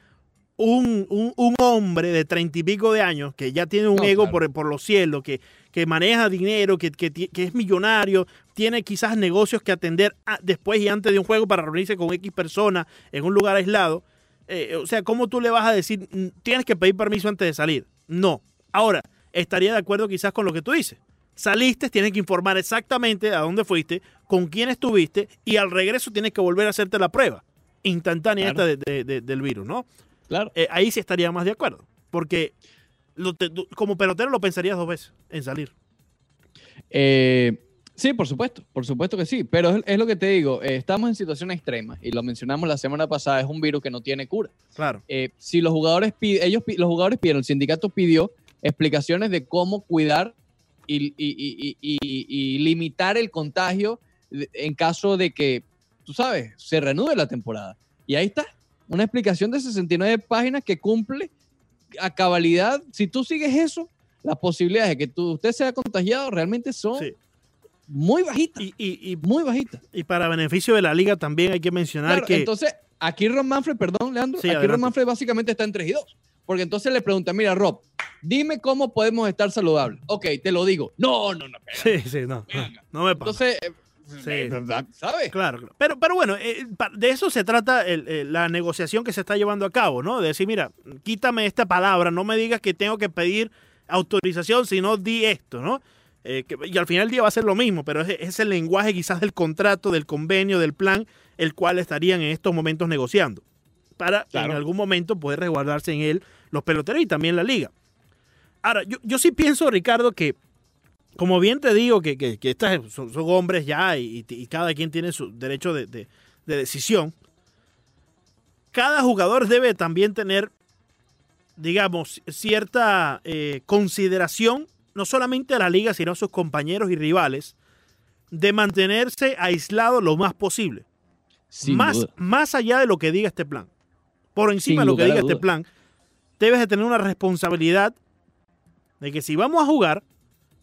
un, un- un hombre de treinta y pico de años, que ya tiene un No, ego claro. por, por los cielos, que, que maneja dinero, que, que es millonario, tiene quizás negocios que atender a- después y antes de un juego para reunirse con X personas en un lugar aislado. Eh, o sea, ¿cómo tú le vas a decir, "Mm, tienes que pedir permiso antes de salir? No. Ahora, estaría de acuerdo quizás con lo que tú dices. Saliste, tienes que informar exactamente a dónde fuiste, con quién estuviste y al regreso tienes que volver a hacerte la prueba instantánea Claro. esta de- de- de- del virus, ¿no? Claro. Eh, ahí sí estaría más de acuerdo. Porque lo te- tú- como pelotero lo pensarías dos veces en salir. Eh, sí, por supuesto, por supuesto que sí, pero es, es lo que te digo, eh, estamos en situaciones extremas y lo mencionamos la semana pasada, es un virus que no tiene cura. Claro. Eh, si los jugadores piden, ellos, los jugadores pidieron, el sindicato pidió explicaciones de cómo cuidar y, y- y- y- y- y limitar el contagio en caso de que, tú sabes, se reanude la temporada. Y ahí está, una explicación de 69 páginas que cumple a cabalidad. Si tú sigues eso, las posibilidades de que tú, usted sea contagiado realmente son Sí. Muy bajitas, Y, y- y- muy bajitas. y para beneficio de la liga también hay que mencionar Claro, que... entonces, aquí Ron Manfred, perdón, Leandro, Sí, aquí adelante. Ron Manfred básicamente está en 3 y 2. Porque entonces le pregunta, mira, Rob, dime cómo podemos estar saludables. Ok, te lo digo. No, no, no. sí, sí, no. No me pasa. Entonces, eh, Sí. ¿verdad? ¿sabes? Claro, claro. Pero, pero bueno, eh, de eso se trata el- eh, la negociación que se está llevando a cabo, ¿no? De decir, mira, quítame esta palabra, no me digas que tengo que pedir autorización, sino di esto, ¿no? Eh, que- y al final del día va a ser lo mismo, pero es, es el lenguaje quizás del contrato, del convenio, del plan, el cual estarían en estos momentos negociando, para Claro. en algún momento poder resguardarse en él los peloteros y también la liga. Ahora, yo, yo sí pienso, Ricardo, que como bien te digo, que, que, que estas son, son hombres ya y, y cada quien tiene su derecho de, de- de decisión, cada jugador debe también tener, digamos, cierta eh, consideración, no solamente a la liga, sino a sus compañeros y rivales, de mantenerse aislado lo más posible. Sin más, duda. más allá de lo que diga este plan. Por encima Sin de lo que diga este plan, debes de tener una responsabilidad de que si vamos a jugar,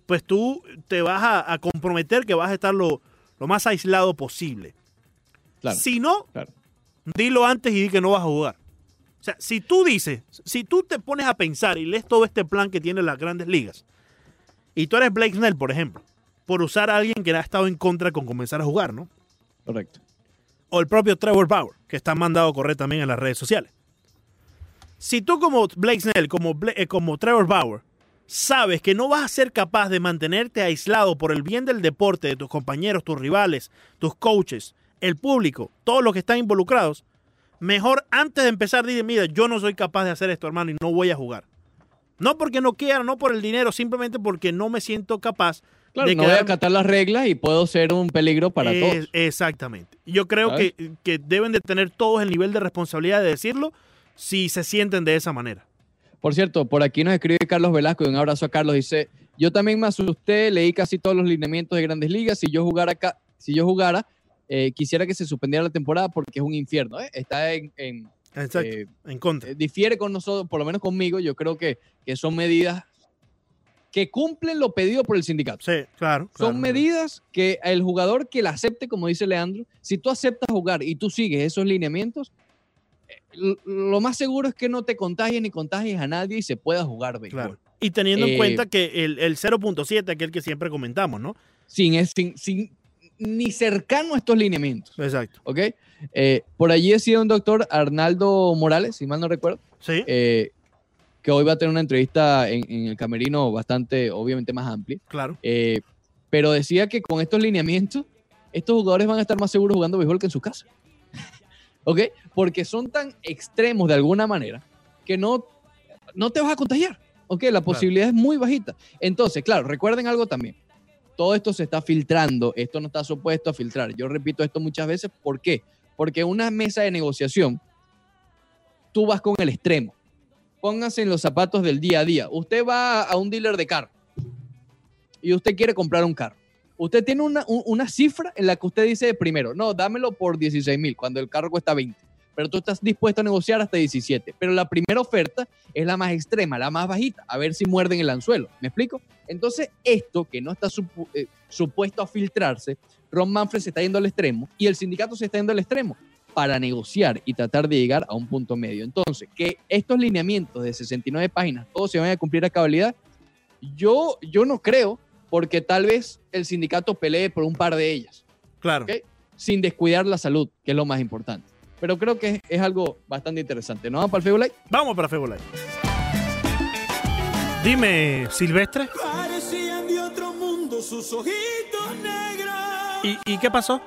pues tú te vas a, a comprometer que vas a estar lo, lo más aislado posible. Claro, Si no, claro. dilo antes y di que no vas a jugar. O sea, si tú dices, si tú te pones a pensar y lees todo este plan que tienen las grandes ligas, y tú eres Blake Snell, por ejemplo, por usar a alguien que ha estado en contra con comenzar a jugar, ¿no? Correcto. o el propio Trevor Bauer, que está mandado a correr también en las redes sociales. Si tú como Blake Snell, como, Bla- eh, como Trevor Bauer, sabes que no vas a ser capaz de mantenerte aislado por el bien del deporte, de tus compañeros, tus rivales, tus coaches, el público, todos los que están involucrados, mejor antes de empezar dile, mira, yo no soy capaz de hacer esto, hermano, y no voy a jugar. No porque no quiera, no por el dinero, simplemente porque no me siento capaz Claro, de no voy a acatar las reglas y puedo ser un peligro para es- todos. Exactamente. Yo creo que, que deben de tener todos el nivel de responsabilidad de decirlo si se sienten de esa manera. Por cierto, por aquí nos escribe Carlos Velasco y un abrazo a Carlos. Dice, yo también me asusté, leí casi todos los lineamientos de grandes ligas. Si yo jugara, acá, si yo jugara eh, quisiera que se suspendiera la temporada porque es un infierno. ¿eh? Está en, en- Exacto. eh, en contra. eh, difiere con nosotros, por lo menos conmigo. Yo creo que, que son medidas que cumplen lo pedido por el sindicato. Sí, claro. Son claro. medidas que el jugador que la acepte, como dice Leandro, si tú aceptas jugar y tú sigues esos lineamientos, l- lo más seguro es que no te contagies ni contagies a nadie y se pueda jugar béisbol. Claro. Y teniendo en Eh, cuenta que el, el 0.7, aquel que siempre comentamos, ¿no? Sin, es- sin, sin ni cercano a estos lineamientos. Exacto. ¿Ok? Eh, por allí decía un doctor Arnaldo Morales, si mal no recuerdo, Sí. eh, que hoy va a tener una entrevista en, en el camerino bastante, obviamente, más amplia. Claro. Eh, pero decía que con estos lineamientos, estos jugadores van a estar más seguros jugando béisbol que en su casa. ¿Ok? Porque son tan extremos de alguna manera que no, no te vas a contagiar. ¿Ok? La posibilidad es muy bajita. Entonces, claro, recuerden algo también. Todo esto se está filtrando, esto no está supuesto a filtrar. Yo repito esto muchas veces. ¿Por qué? Porque una mesa de negociación, tú vas con el extremo. Pónganse en los zapatos del día a día. Usted va a un dealer de carro y usted quiere comprar un carro. Usted tiene una, un- una cifra en la que usted dice primero, no, dámelo por 16 mil cuando el carro cuesta 20. Pero tú estás dispuesto a negociar hasta 17. Pero la primera oferta es la más extrema, la más bajita, a ver si muerden el anzuelo. ¿Me explico? Entonces, esto que no está eh, supuesto a filtrarse, Ron Manfred se está yendo al extremo y el sindicato se está yendo al extremo para negociar y tratar de llegar a un punto medio. Entonces, que estos lineamientos de 69 páginas todos se vayan a cumplir a cabalidad, yo, yo no creo, porque tal vez el sindicato pelee por un par de ellas, Claro. Ok. sin descuidar la salud, que es lo más importante. Pero creo que es, algo bastante interesante. ¿No vamos para el Facebook Live? Vamos para Facebook Live. Dime, Silvestre. Parecían de otro mundo sus ojitos negros. ¿Y, y qué pasó?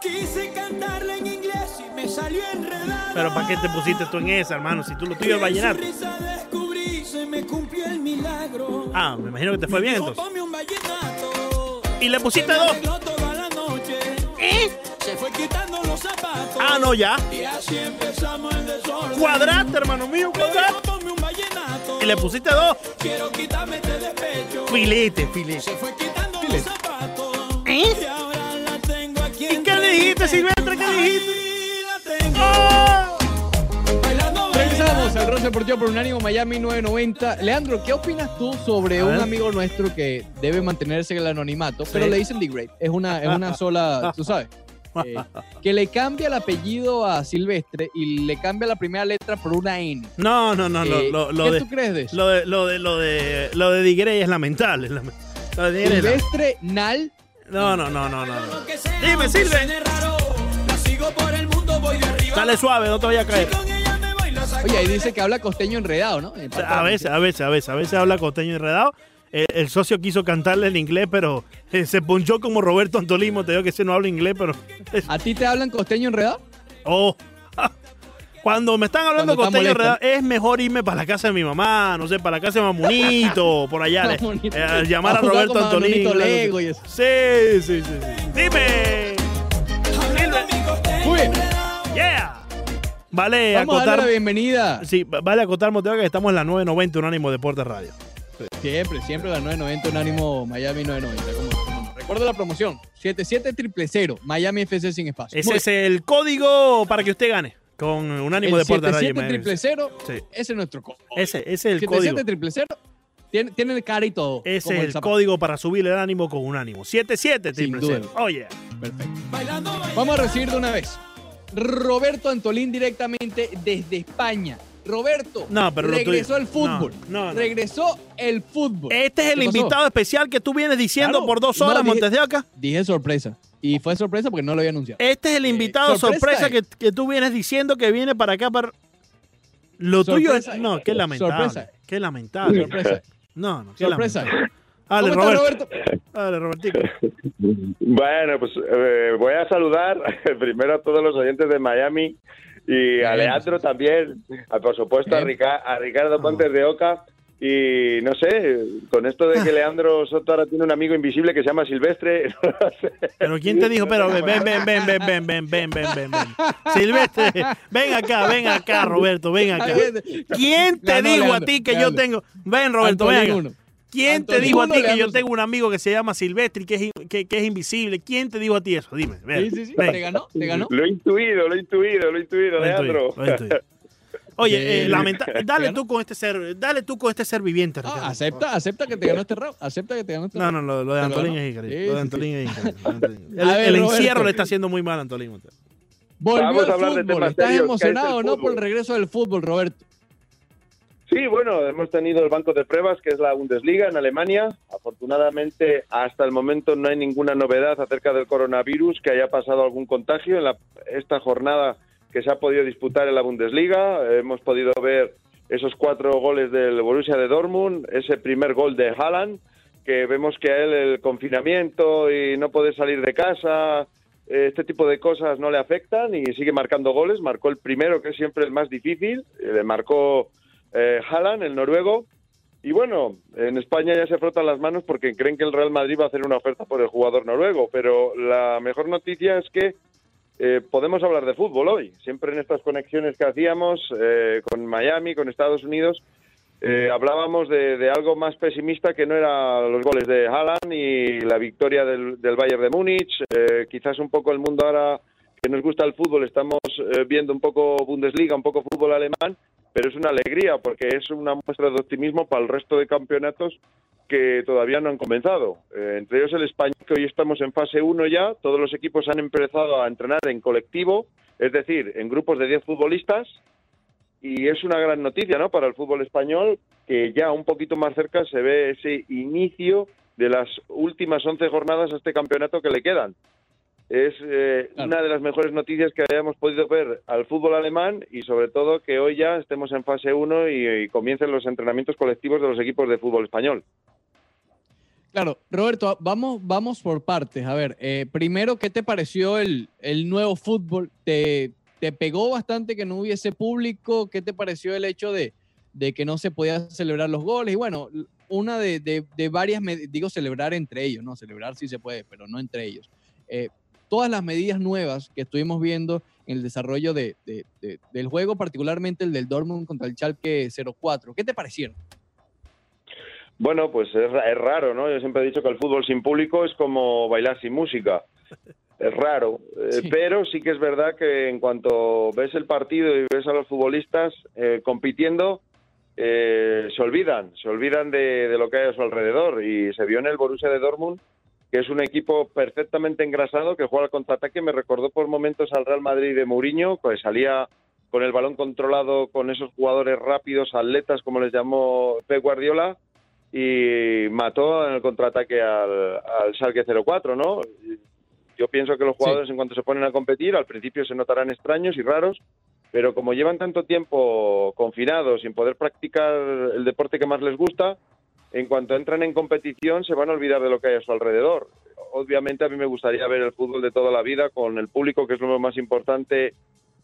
Quise cantarle en inglés y me salió enredado. Pero ¿para qué te pusiste tú en esa, hermano? Si tú lo tuyo es vallenato. En su risa descubrí, se me cumplió el milagro. Ah, me imagino que te fue bien entonces. Y le pusiste dos. ¿Eh? Se fue quitando los zapatos. Ah, no, ya. Y así empezamos el desorden. Cuadraste, hermano mío, Me dijo, cuadraste. "Ponme un vallenato". Y le pusiste dos. Quiero quitarme este despecho. Filete, filete. Se fue quitando los zapatos. ¿Eh? Dijiste, Silvestre? ¿Qué dijiste? ¡Oh! Regresamos al Rosa Deportivo por Unánimo Miami 990. Leandro, ¿qué opinas tú sobre un amigo nuestro que debe mantenerse en el anonimato, pero Sí. le dicen D-Grade? Es una, es una sola, tú sabes. Eh, que le cambia el apellido a Silvestre y le cambia la primera letra por una N. No, no, no, no. Eh, Lo, lo ¿Qué de, tú crees de eso? lo de, lo de, lo de, lo de Digrey es lamentable. Silvestre Nal. No, no, no, no, no. Dime, arriba. Dale suave, no te vayas a caer. Oye, ahí dice que habla costeño enredado, ¿no? A veces, a veces, a veces, a veces habla costeño enredado. El, el socio quiso cantarle en inglés, pero eh, se ponchó como Roberto Antolimo. Te digo que ese no habla inglés, pero. ¿A ti te hablan costeño enredado? Oh. Cuando me están hablando Cuando costeño enredado, es mejor irme para la casa de mi mamá, no sé, para la casa de Mamunito, por allá. eh, llamar a A Roberto con Antolino. Lego y eso. Sí, sí, sí, sí. Dime. Muy bien. Yeah. Vale Vamos a darle acotar. la bienvenida. Sí, vale acotar, Monteo, que estamos en la 990 Unánimo Deportes Radio. Siempre, siempre la 990 Unánimo Miami 990. ¿cómo-? Recuerda la promoción. 77 Miami FC sin espacio. Ese Muy es el código para que usted gane con Unánimo el Deportes Radio. 77 Sí. ese es nuestro código. Ese, ese es el código. 77 tiene, tiene el cara y todo. Ese es el código para subirle el ánimo con Unánimo. 77 Sin triple cero. duda. Oye. Perfecto. Bailando, bailando. Vamos a recibir de una vez. Roberto Antolín directamente desde España. Roberto, No, pero regresó el fútbol. no. Regresó el fútbol. Este es el invitado especial que tú vienes diciendo Claro. por dos horas, dije- Montes de Oca. Dije sorpresa. Y fue sorpresa porque no lo había anunciado. Este es el invitado sorpresa sorpresa, que, que tú vienes diciendo que viene para acá para. Lo tuyo es. No, qué lamentable. Sorpresa. Qué lamentable. Sorpresa. No, no, qué Sorpresa. lamentable. Dale, ¿Cómo estás, Roberto. Roberto? Dale, Robertico. Bueno, pues eh, voy a saludar primero a todos los oyentes de Miami y a Leandro también, a, por supuesto a. Rica- a Ricardo Pontes de Oca. Y no sé, con esto de que Leandro Soto ahora tiene un amigo invisible que se llama Silvestre, no sé. Pero ¿quién te dijo? Pero ven, ven, ven, ven, ven, ven, ven, ven, ven, ven, ven. Silvestre, ven acá, ven acá, Roberto, ven acá. ¿Quién te Ganó dijo a ti que yo tengo? Ven, Roberto, ven acá. uno. ¿Quién te dijo a ti que yo tengo un amigo que se llama Silvestre y que es, que, que es invisible? ¿Quién te dijo a ti eso? Dime, ven. Sí, sí, sí. ven. ¿Te ganó? ¿Te ganó? Lo he intuido, lo he intuido, lo he intuido, Lo Leandro. lo intuí. Oye, eh, lamenta- dale tú con este ser, dale tú con este ser viviente. Ah, acepta, acepta que te ganó este round. Acepta que te ganó este No, round. no, lo, lo de ¿Te lo Antolín es increíble. Lo de Antolín es increíble. El, ver, el Roberto. encierro le está haciendo muy mal a Antolín. Volvió Vamos el a hablar de fútbol. temas ¿Estás serios, es emocionado o no por el regreso del fútbol, Roberto? Sí, bueno, hemos tenido el banco de pruebas, que es la Bundesliga en Alemania. Afortunadamente, hasta el momento no hay ninguna novedad acerca del coronavirus, que haya pasado algún contagio en la- esta jornada que se ha podido disputar en la Bundesliga. Hemos podido ver esos cuatro goles del Borussia de Dortmund, ese primer gol de Haaland, que vemos que a él el confinamiento y no poder salir de casa, este tipo de cosas no le afectan y sigue marcando goles. Marcó el primero, que es siempre el más difícil, eh, le marcó eh, Haaland, el noruego. Y bueno, en España ya se frotan las manos porque creen que el Real Madrid va a hacer una oferta por el jugador noruego, pero la mejor noticia es que eh, podemos hablar de fútbol hoy. Siempre en estas conexiones que hacíamos eh, con Miami, con Estados Unidos, eh, hablábamos de, algo más pesimista que no era los goles de Haaland y la victoria del, del Bayern de Múnich. Eh, quizás un poco el mundo ahora que nos gusta el fútbol estamos eh, viendo un poco Bundesliga, un poco fútbol alemán, pero es una alegría porque es una muestra de optimismo para el resto de campeonatos que todavía no han comenzado. Eh, entre ellos el español, que hoy estamos en fase 1 ya, todos los equipos han empezado a entrenar en colectivo, es decir, en grupos de 10 futbolistas, y es una gran noticia ¿no? para el fútbol español que ya un poquito más cerca se ve ese inicio de las últimas 11 jornadas a este campeonato que le quedan. Es eh, Claro. una de las mejores noticias que hayamos podido ver al fútbol alemán y sobre todo que hoy ya estemos en fase 1 y, y comiencen los entrenamientos colectivos de los equipos de fútbol español. Claro, Roberto, vamos, vamos por partes. A ver, eh, primero, ¿qué te pareció el, el nuevo fútbol? ¿Te, ¿Te pegó bastante que no hubiese público? ¿Qué te pareció el hecho de, de que no se podían celebrar los goles? Y bueno, una de, de- de varias, digo celebrar entre ellos, ¿no? Celebrar sí se puede, pero no entre ellos. Eh, todas las medidas nuevas que estuvimos viendo en el desarrollo de, de- de- del juego, particularmente el del Dortmund contra el Schalke 04, ¿qué te parecieron? Bueno, pues es, es raro, ¿no? Yo siempre he dicho que el fútbol sin público es como bailar sin música. Es raro, eh, pero sí que es verdad que en cuanto ves el partido y ves a los futbolistas eh, compitiendo, eh, se olvidan, se olvidan de, de lo que hay a su alrededor. Y se vio en el Borussia de Dortmund, que es un equipo perfectamente engrasado, que juega al contraataque. Me recordó por momentos al Real Madrid de Mourinho, pues salía con el balón controlado, con esos jugadores rápidos, atletas, como les llamó Pep Guardiola, y mató en el contraataque al, al Schalke 04, ¿no? Yo pienso que los jugadores en cuanto se ponen a competir, al principio se notarán extraños y raros, pero como llevan tanto tiempo confinados sin poder practicar el deporte que más les gusta, en cuanto entran en competición se van a olvidar de lo que hay a su alrededor. Obviamente a mí me gustaría ver el fútbol de toda la vida con el público, que es lo más importante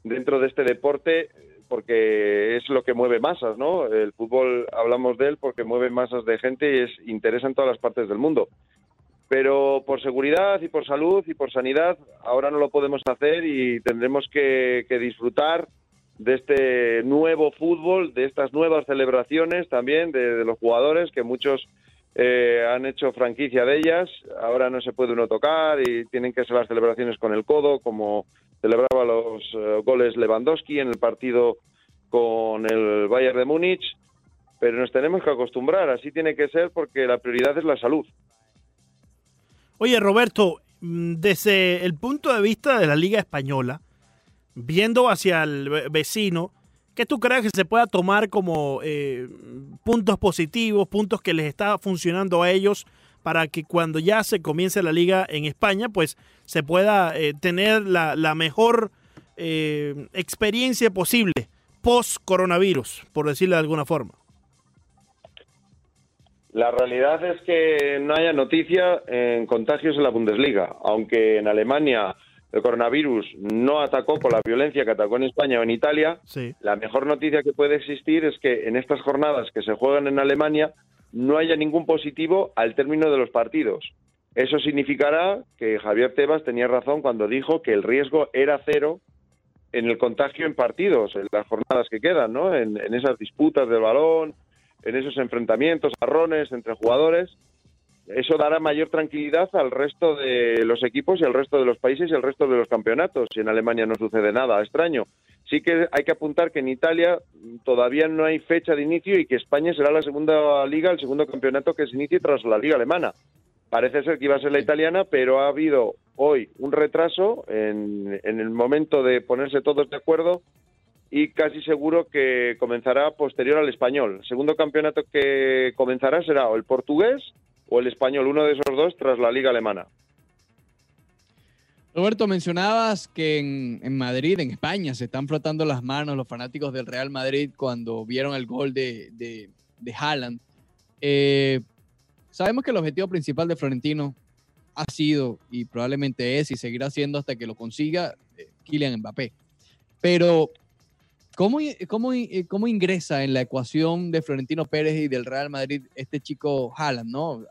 dentro de este deporte, porque es lo que mueve masas, ¿no? El fútbol hablamos de él porque mueve masas de gente y es interesa en todas las partes del mundo. Pero por seguridad y por salud y por sanidad ahora no lo podemos hacer y tendremos que, disfrutar de este nuevo fútbol, de estas nuevas celebraciones también de, de los jugadores que muchos eh, han hecho franquicia de ellas. Ahora no se puede uno tocar y tienen que ser las celebraciones con el codo, como celebraba los eh, goles Lewandowski en el partido con el Bayern de Múnich. Pero nos tenemos que acostumbrar, así tiene que ser porque la prioridad es la salud. Oye, Roberto, mm, desde el punto de vista de la Liga Española, viendo hacia el ve- vecino, ¿qué tú crees que se pueda tomar como eh, puntos positivos, puntos que les está funcionando a ellos para que cuando ya se comience la liga en España, pues se pueda eh, tener la, la mejor eh, experiencia posible post-coronavirus, por decirlo de alguna forma? La realidad es que no haya noticia en contagios en la Bundesliga, aunque en Alemania el coronavirus no atacó con la violencia que atacó en España o en Italia, Sí. la mejor noticia que puede existir es que en estas jornadas que se juegan en Alemania no haya ningún positivo al término de los partidos. Eso significará que Javier Tebas tenía razón cuando dijo que el riesgo era cero en el contagio en partidos, en las jornadas que quedan, ¿no? En, en esas disputas del balón, en esos enfrentamientos, arrones entre jugadores. Eso dará mayor tranquilidad al resto de los equipos y al resto de los países y al resto de los campeonatos. Si en Alemania no sucede nada extraño. Sí que hay que apuntar que en Italia todavía no hay fecha de inicio y que España será la segunda liga, el segundo campeonato que se inicie tras la liga alemana. parece ser que iba a ser la italiana, pero ha habido hoy un retraso en, en el momento de ponerse todos de acuerdo y casi seguro que comenzará posterior al español. El segundo campeonato que comenzará será o el portugués o el español, uno de esos dos tras la liga alemana. Roberto, mencionabas que en, Madrid, en España, se están frotando las manos los fanáticos del Real Madrid cuando vieron el gol de, de, de Haaland. Eh, sabemos que el objetivo principal de Florentino ha sido y probablemente es y seguirá siendo hasta que lo consiga eh, Kylian Mbappé. Pero, ¿cómo, cómo, eh, ¿cómo ingresa en la ecuación de Florentino Pérez y del Real Madrid este chico Haaland? ¿no?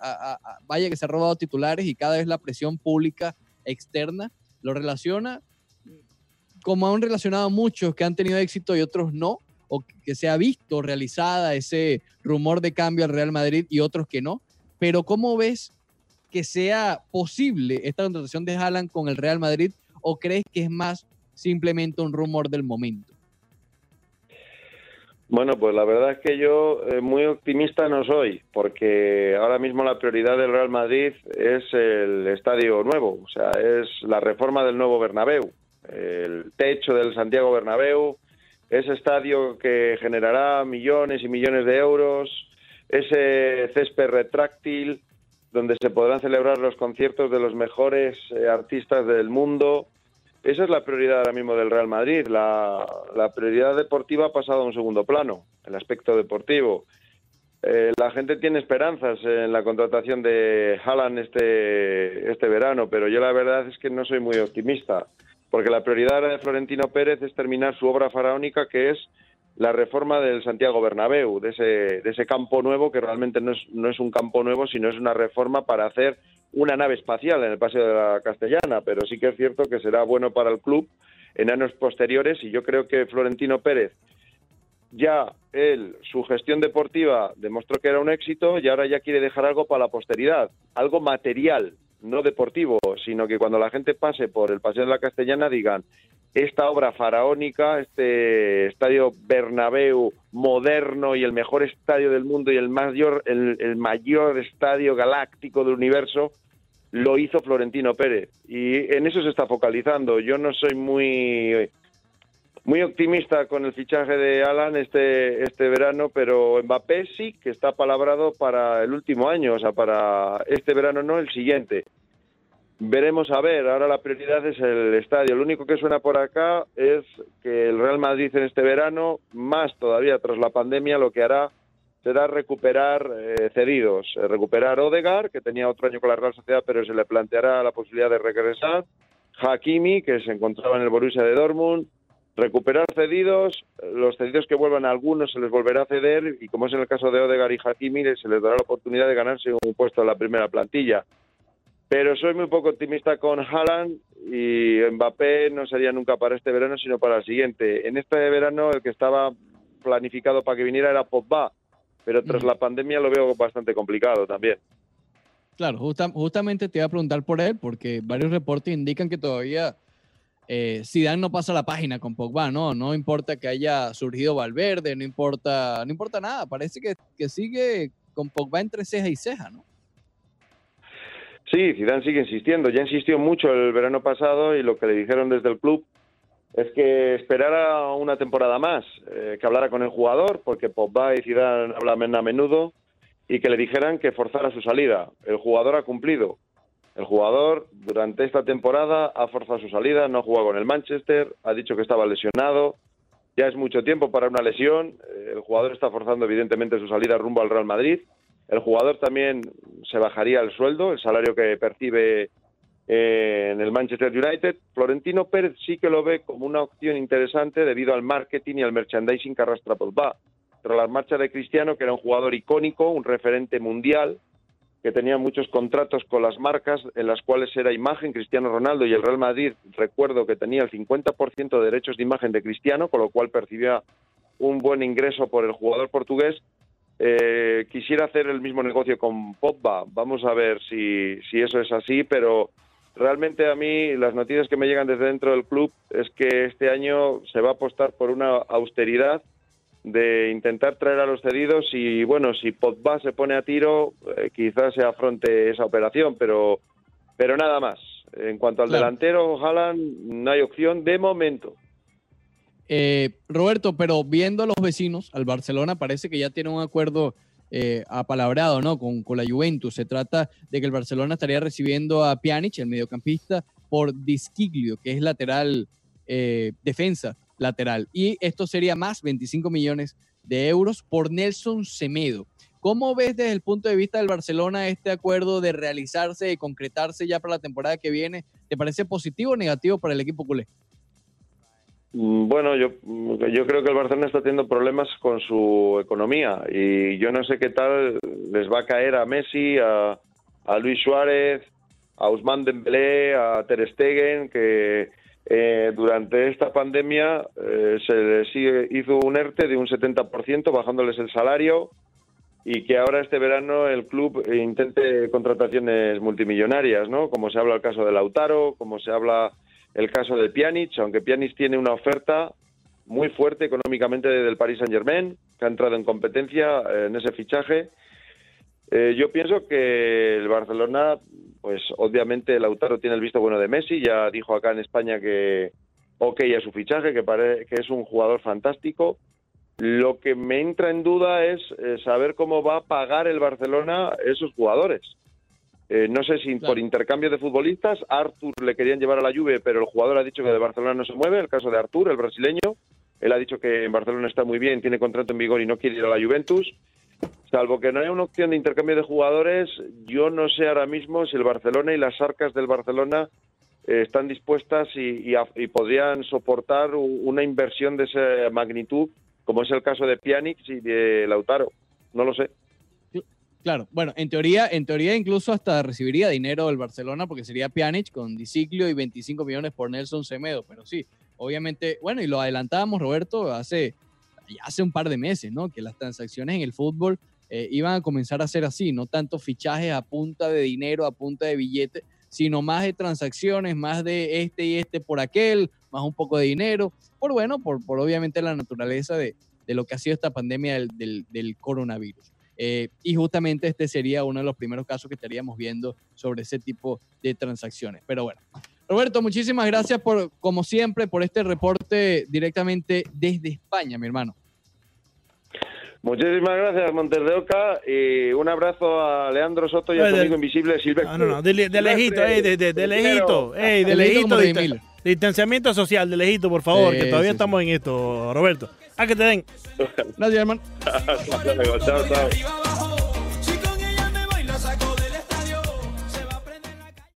Vaya que se ha robado titulares y cada vez la presión pública externa lo relaciona como han relacionado muchos que han tenido éxito y otros no, o que se ha visto realizada ese rumor de cambio al Real Madrid y otros que no. Pero ¿cómo ves que sea posible esta contratación de Haaland con el Real Madrid o crees que es más simplemente un rumor del momento? Bueno, pues la verdad es que yo eh, muy optimista no soy, porque ahora mismo la prioridad del Real Madrid es el estadio nuevo, o sea, es la reforma del nuevo Bernabéu, el techo del Santiago Bernabéu, ese estadio que generará millones y millones de euros, ese césped retráctil donde se podrán celebrar los conciertos de los mejores eh, artistas del mundo. Esa es la prioridad ahora mismo del Real Madrid. La, la prioridad deportiva ha pasado a un segundo plano, el aspecto deportivo. Eh, la gente tiene esperanzas en la contratación de Haaland este, este verano, pero yo la verdad es que no soy muy optimista, porque la prioridad de Florentino Pérez es terminar su obra faraónica, que es la reforma del Santiago Bernabéu, de ese, de ese campo nuevo, que realmente no es, no es un campo nuevo, sino es una reforma para hacer una nave espacial en el Paseo de la Castellana, pero sí que es cierto que será bueno para el club en años posteriores y yo creo que Florentino Pérez ya él, su gestión deportiva demostró que era un éxito y ahora ya quiere dejar algo para la posteridad, algo material, no deportivo, sino que cuando la gente pase por el Paseo de la Castellana digan, esta obra faraónica, este estadio Bernabéu moderno y el mejor estadio del mundo y el mayor, el, el mayor estadio galáctico del universo, lo hizo Florentino Pérez. Y en eso se está focalizando. Yo no soy muy muy optimista con el fichaje de Alan este, este verano, pero Mbappé sí que está palabrado para el último año, o sea, para este verano no, el siguiente. Veremos a ver, ahora la prioridad es el estadio. Lo único que suena por acá es que el Real Madrid en este verano, más todavía tras la pandemia, lo que hará será recuperar eh, cedidos, eh, recuperar Odegar, que tenía otro año con la Real Sociedad, pero se le planteará la posibilidad de regresar, Hakimi, que se encontraba en el Borussia de Dortmund, recuperar cedidos, los cedidos que vuelvan a algunos se les volverá a ceder y como es en el caso de Odegar y Hakimi se les dará la oportunidad de ganarse un puesto en la primera plantilla. Pero soy muy poco optimista con Haaland y Mbappé no sería nunca para este verano sino para el siguiente. En este verano el que estaba planificado para que viniera era Pogba, pero tras la pandemia lo veo bastante complicado también. Claro, justa- justamente te iba a preguntar por él, porque varios reportes indican que todavía eh, Zidane no pasa la página con Pogba, ¿no? No importa que haya surgido Valverde, no importa, no importa nada. Parece que, que sigue con Pogba entre ceja y ceja, ¿no? Sí, Zidane sigue insistiendo. Ya insistió mucho el verano pasado y lo que le dijeron desde el club es que esperara una temporada más, eh, que hablara con el jugador, porque Pogba y Zidane hablan a menudo, y que le dijeran que forzara su salida. El jugador ha cumplido. El jugador durante esta temporada ha forzado su salida, no ha jugado con el Manchester, ha dicho que estaba lesionado. Ya es mucho tiempo para una lesión. Eh, El jugador está forzando evidentemente su salida rumbo al Real Madrid. El jugador también se bajaría el sueldo, el salario que percibe eh, en el Manchester United. Florentino Pérez sí que lo ve como una opción interesante debido al marketing y al merchandising que arrastra Pogba. Tras la marcha de Cristiano, que era un jugador icónico, un referente mundial, que tenía muchos contratos con las marcas en las cuales era imagen Cristiano Ronaldo y el Real Madrid, recuerdo que tenía el 50% de derechos de imagen de Cristiano, con lo cual percibía un buen ingreso por el jugador portugués. Eh, quisiera hacer el mismo negocio con Pogba. Vamos a ver si, si eso es así, pero realmente a mí las noticias que me llegan desde dentro del club es que este año se va a apostar por una austeridad de intentar traer a los cedidos y bueno, si Pogba se pone a tiro, eh, quizás se afronte esa operación, pero, pero nada más. En cuanto al Claro. delantero, Haaland, no hay opción de momento. Eh, Roberto, pero viendo a los vecinos, al Barcelona parece que ya tiene un acuerdo eh, apalabrado ¿no? con, la Juventus. Se trata de que el Barcelona estaría recibiendo a Pjanic, el mediocampista, por Disquiglio, que es lateral, eh, defensa lateral. Y esto sería más 25 millones de euros por Nelson Semedo. ¿Cómo ves desde el punto de vista del Barcelona este acuerdo de realizarse, de concretarse ya para la temporada que viene? ¿Te parece positivo o negativo para el equipo culé? Mm, Bueno, yo, yo creo que el Barcelona está teniendo problemas con su economía y yo no sé qué tal les va a caer a Messi, a, Luis Suárez, a Ousmane Dembélé, a Ter Stegen, que eh, durante esta pandemia eh, se les hizo un ERTE de un 70%, bajándoles el salario y que ahora este verano el club intente contrataciones multimillonarias, ¿no? Como se habla el caso de Lautaro, como se habla el caso de Pjanic, aunque Pjanic tiene una oferta muy fuerte económicamente del Paris Saint-Germain, que ha entrado en competencia eh, en ese fichaje. Eh, yo pienso que el Barcelona, pues obviamente Lautaro tiene el visto bueno de Messi, ya dijo acá en España que ok a su fichaje, que, pare- que es un jugador fantástico. Lo que me entra en duda es eh, saber cómo va a pagar el Barcelona esos jugadores. Eh, no sé si Claro. por intercambio de futbolistas, a Artur le querían llevar a la Juve, pero el jugador ha dicho que de Barcelona no se mueve, el caso de Artur, el brasileño. Él ha dicho que en Barcelona está muy bien, tiene contrato en vigor y no quiere ir a la Juventus. Salvo que no haya una opción de intercambio de jugadores, yo no sé ahora mismo si el Barcelona y las arcas del Barcelona eh, están dispuestas y, y a- y podrían soportar una inversión de esa magnitud, como es el caso de Pjanic y de Lautaro. No lo sé. Claro, bueno, en teoría, en teoría incluso hasta recibiría dinero del Barcelona porque sería Pjanic con Diciclio y 25 millones por Nelson Semedo, pero sí, obviamente, bueno, y lo adelantábamos, Roberto, hace, hace un par de meses, ¿no? Que las transacciones en el fútbol eh, iban a comenzar a ser así, no tanto fichajes a punta de dinero, a punta de billete, sino más de transacciones, más de este y este por aquel, más un poco de dinero, por bueno, por, por obviamente la naturaleza de, de lo que ha sido esta pandemia del- del coronavirus. Eh, y justamente este sería uno de los primeros casos que estaríamos viendo sobre ese tipo de transacciones. Pero bueno, Roberto, muchísimas gracias por, como siempre, por este reporte directamente desde España, mi hermano. Muchísimas gracias, Montes de Oca, y un abrazo a Leandro Soto y a su del- amigo invisible Silvestre. Ah, no, no, de, de Silvestre, lejito, ey, de, de, de lejito, ey, de De lejito distanciamiento social, de lejito, por favor, Sí, que todavía sí, estamos en esto, Roberto. A que te den. Gracias, hermano. Hasta luego, chao, chao.